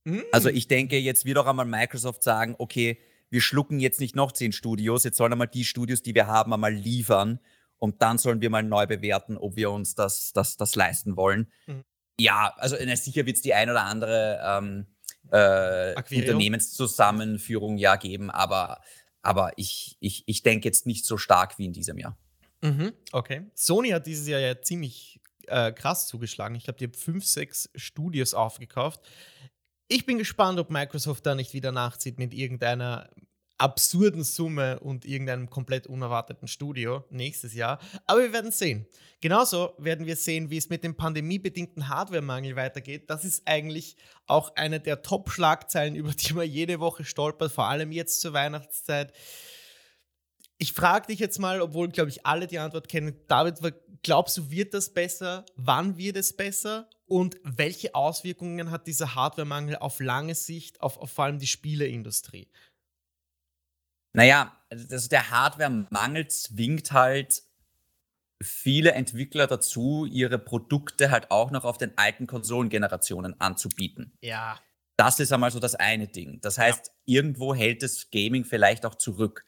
Mm. Also ich denke, jetzt wird auch einmal Microsoft sagen, okay, wir schlucken jetzt nicht noch zehn Studios, jetzt sollen einmal die Studios, die wir haben, einmal liefern und dann sollen wir mal neu bewerten, ob wir uns das, das, das leisten wollen. Mhm. Ja, also na, sicher wird es die ein oder andere ähm, äh, Unternehmenszusammenführung ja geben, aber, aber ich, ich, ich denke jetzt nicht so stark wie in diesem Jahr. Mhm, okay. Sony hat dieses Jahr ja ziemlich äh, krass zugeschlagen. Ich glaube, die haben fünf, sechs Studios aufgekauft. Ich bin gespannt, ob Microsoft da nicht wieder nachzieht mit irgendeiner absurden Summe und irgendeinem komplett unerwarteten Studio nächstes Jahr. Aber wir werden sehen. Genauso werden wir sehen, wie es mit dem pandemiebedingten Hardwaremangel weitergeht. Das ist eigentlich auch eine der Top-Schlagzeilen, über die man jede Woche stolpert, vor allem jetzt zur Weihnachtszeit. Ich frage dich jetzt mal, obwohl, glaube ich, alle die Antwort kennen. David, glaubst du, wird das besser? Wann wird es besser? Und welche Auswirkungen hat dieser Hardwaremangel auf lange Sicht auf, auf vor allem die Spieleindustrie? Naja, also der Hardware-Mangel zwingt halt viele Entwickler dazu, ihre Produkte halt auch noch auf den alten Konsolengenerationen anzubieten. Ja. Das ist einmal so das eine Ding. Das heißt, ja. irgendwo hält das Gaming vielleicht auch zurück.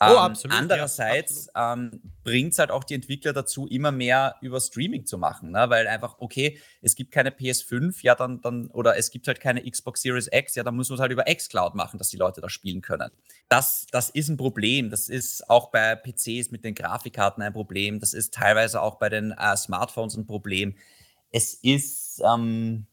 Oh, ähm, absolut. Andererseits ja, ähm, bringt es halt auch die Entwickler dazu, immer mehr über Streaming zu machen, ne? weil einfach, okay, es gibt keine PS5, ja, dann, dann, oder es gibt halt keine Xbox Series X, ja, dann muss man es halt über Xcloud machen, dass die Leute da spielen können. Das, das ist ein Problem. Das ist auch bei PCs mit den Grafikkarten ein Problem. Das ist teilweise auch bei den äh, Smartphones ein Problem. Es ist, ähm,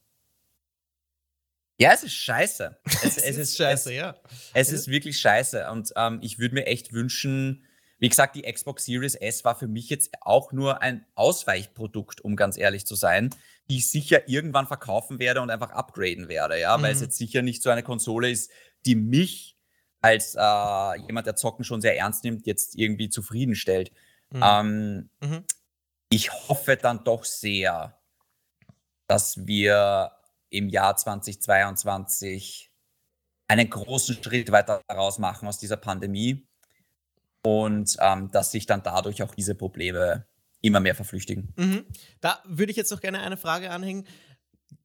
ja, es ist scheiße. Es, es ist scheiße, es, ja. Es ist wirklich scheiße. Und ähm, ich würde mir echt wünschen, wie gesagt, die Xbox Series S war für mich jetzt auch nur ein Ausweichprodukt, um ganz ehrlich zu sein, die ich sicher irgendwann verkaufen werde und einfach upgraden werde, ja, mhm. weil es mhm. jetzt sicher nicht so eine Konsole ist, die mich als äh, jemand, der Zocken schon sehr ernst nimmt, jetzt irgendwie zufriedenstellt. Mhm. Ähm, mhm. Ich hoffe dann doch sehr, dass wir im Jahr 2022 einen großen Schritt weiter daraus machen aus dieser Pandemie und ähm, dass sich dann dadurch auch diese Probleme immer mehr verflüchtigen. Mhm. Da würde ich jetzt noch gerne eine Frage anhängen.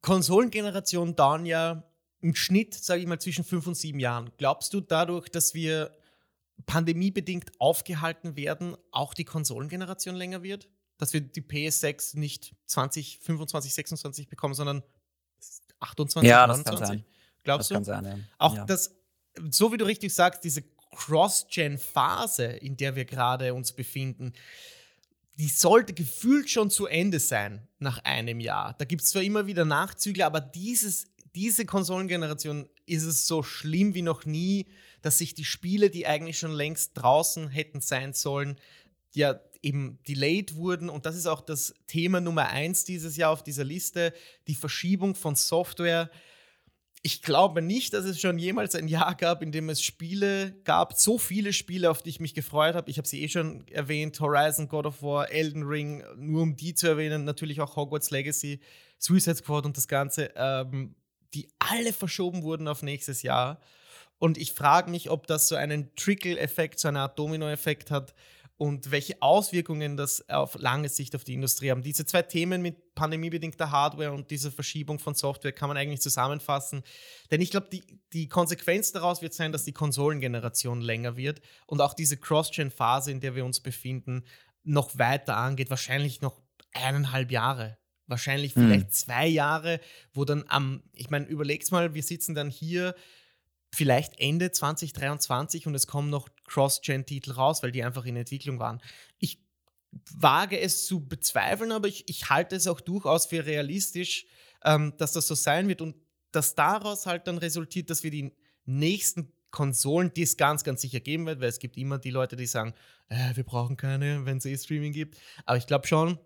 Konsolengenerationen dauern ja im Schnitt, sage ich mal, zwischen fünf und sieben Jahren. Glaubst du dadurch, dass wir pandemiebedingt aufgehalten werden, auch die Konsolengeneration länger wird? Dass wir die PS6 nicht 20, 25, 26 bekommen, sondern 28, ja, 29. Das kann sein. Glaubst das du? kann sein, ja. Auch ja. das, so wie du richtig sagst, diese Cross-Gen-Phase, in der wir gerade uns befinden, die sollte gefühlt schon zu Ende sein nach einem Jahr. Da gibt es zwar immer wieder Nachzügler, aber dieses, diese Konsolengeneration ist es so schlimm wie noch nie, dass sich die Spiele, die eigentlich schon längst draußen hätten sein sollen, ja eben delayed wurden. Und das ist auch das Thema Nummer eins dieses Jahr auf dieser Liste, die Verschiebung von Software ich glaube nicht, dass es schon jemals ein Jahr gab, in dem es Spiele gab, so viele Spiele, auf die ich mich gefreut habe. Ich habe sie eh schon erwähnt: Horizon, God of War, Elden Ring, nur um die zu erwähnen, natürlich auch Hogwarts Legacy, Suicide Squad und das Ganze, ähm, die alle verschoben wurden auf nächstes Jahr. Und ich frage mich, ob das so einen Trickle-Effekt, so eine Art Domino-Effekt hat, und welche Auswirkungen das auf lange Sicht auf die Industrie haben. Diese zwei Themen mit pandemiebedingter Hardware und dieser Verschiebung von Software kann man eigentlich zusammenfassen. Denn ich glaube, die, die Konsequenz daraus wird sein, dass die Konsolengeneration länger wird und auch diese Cross-Gen-Phase, in der wir uns befinden, noch weiter angeht. Wahrscheinlich noch eineinhalb Jahre. Wahrscheinlich vielleicht hm. zwei Jahre, wo dann am, ich meine, überleg's mal, wir sitzen dann hier vielleicht Ende 2023 und es kommen noch Cross-Gen-Titel raus, weil die einfach in Entwicklung waren. Ich wage es zu bezweifeln, aber ich, ich halte es auch durchaus für realistisch, ähm, dass das so sein wird und dass daraus halt dann resultiert, dass wir die nächsten Konsolen, die es ganz, ganz sicher geben wird, weil es gibt immer die Leute, die sagen, äh, wir brauchen keine, wenn es eh Streaming gibt. Aber ich glaube schon,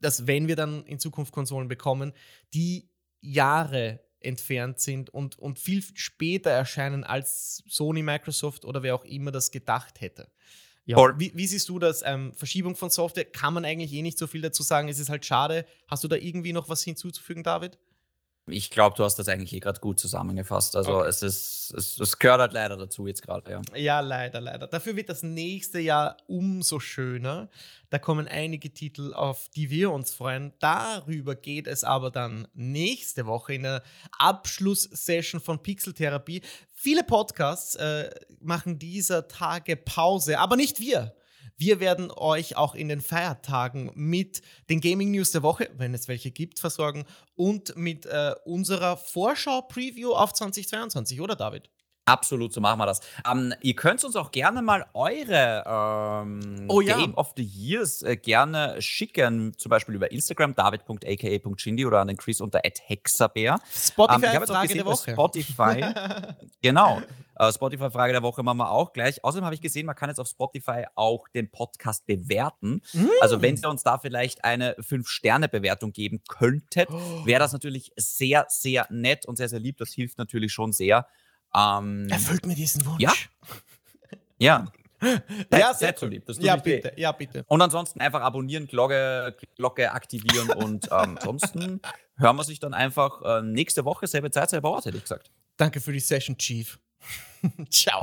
dass wenn wir dann in Zukunft Konsolen bekommen, die Jahre entfernt sind und, und viel später erscheinen, als Sony, Microsoft oder wer auch immer das gedacht hätte. Ja. Wie, wie, siehst du das? Ähm, Verschiebung von Software kann man eigentlich eh nicht so viel dazu sagen. Es ist halt schade. Hast du da irgendwie noch was hinzuzufügen, David? Ich glaube, du hast das eigentlich eh gerade gut zusammengefasst. Also okay. es ist, es, es, gehört halt leider dazu jetzt gerade, ja. Ja, leider, leider. Dafür wird das nächste Jahr umso schöner. Da kommen einige Titel, auf die wir uns freuen. Darüber geht es aber dann nächste Woche in der Abschlusssession von Pixeltherapie. Viele Podcasts äh, machen dieser Tage Pause, aber nicht wir. Wir werden euch auch in den Feiertagen mit den Gaming News der Woche, wenn es welche gibt, versorgen und mit äh, unserer Vorschau-Preview auf 2022, oder David? Absolut, so machen wir das. Ähm, ihr könnt uns auch gerne mal eure ähm, oh, ja. Game of the Years äh, gerne schicken, zum Beispiel über Instagram, david.aka.shindy oder an den Chris unter hexabear. Spotify, ähm, Frage der Woche. Spotify, genau. Äh, Spotify-Frage der Woche machen wir auch gleich. Außerdem habe ich gesehen, man kann jetzt auf Spotify auch den Podcast bewerten. Mm. Also wenn ihr uns da vielleicht eine 5-Sterne-Bewertung geben könntet, oh. wäre das natürlich sehr, sehr nett und sehr, sehr lieb. Das hilft natürlich schon sehr. Ähm, Erfüllt mir diesen Wunsch. Ja. Ja. ja, sehr so lieb. ja, bitte. Ja, bitte. Und ansonsten einfach abonnieren, Glocke, Glocke aktivieren und ähm, ansonsten hören wir sich dann einfach äh, nächste Woche, selbe Zeit, selber Ort, hätte ich gesagt. Danke für die Session, Chief. Ciao.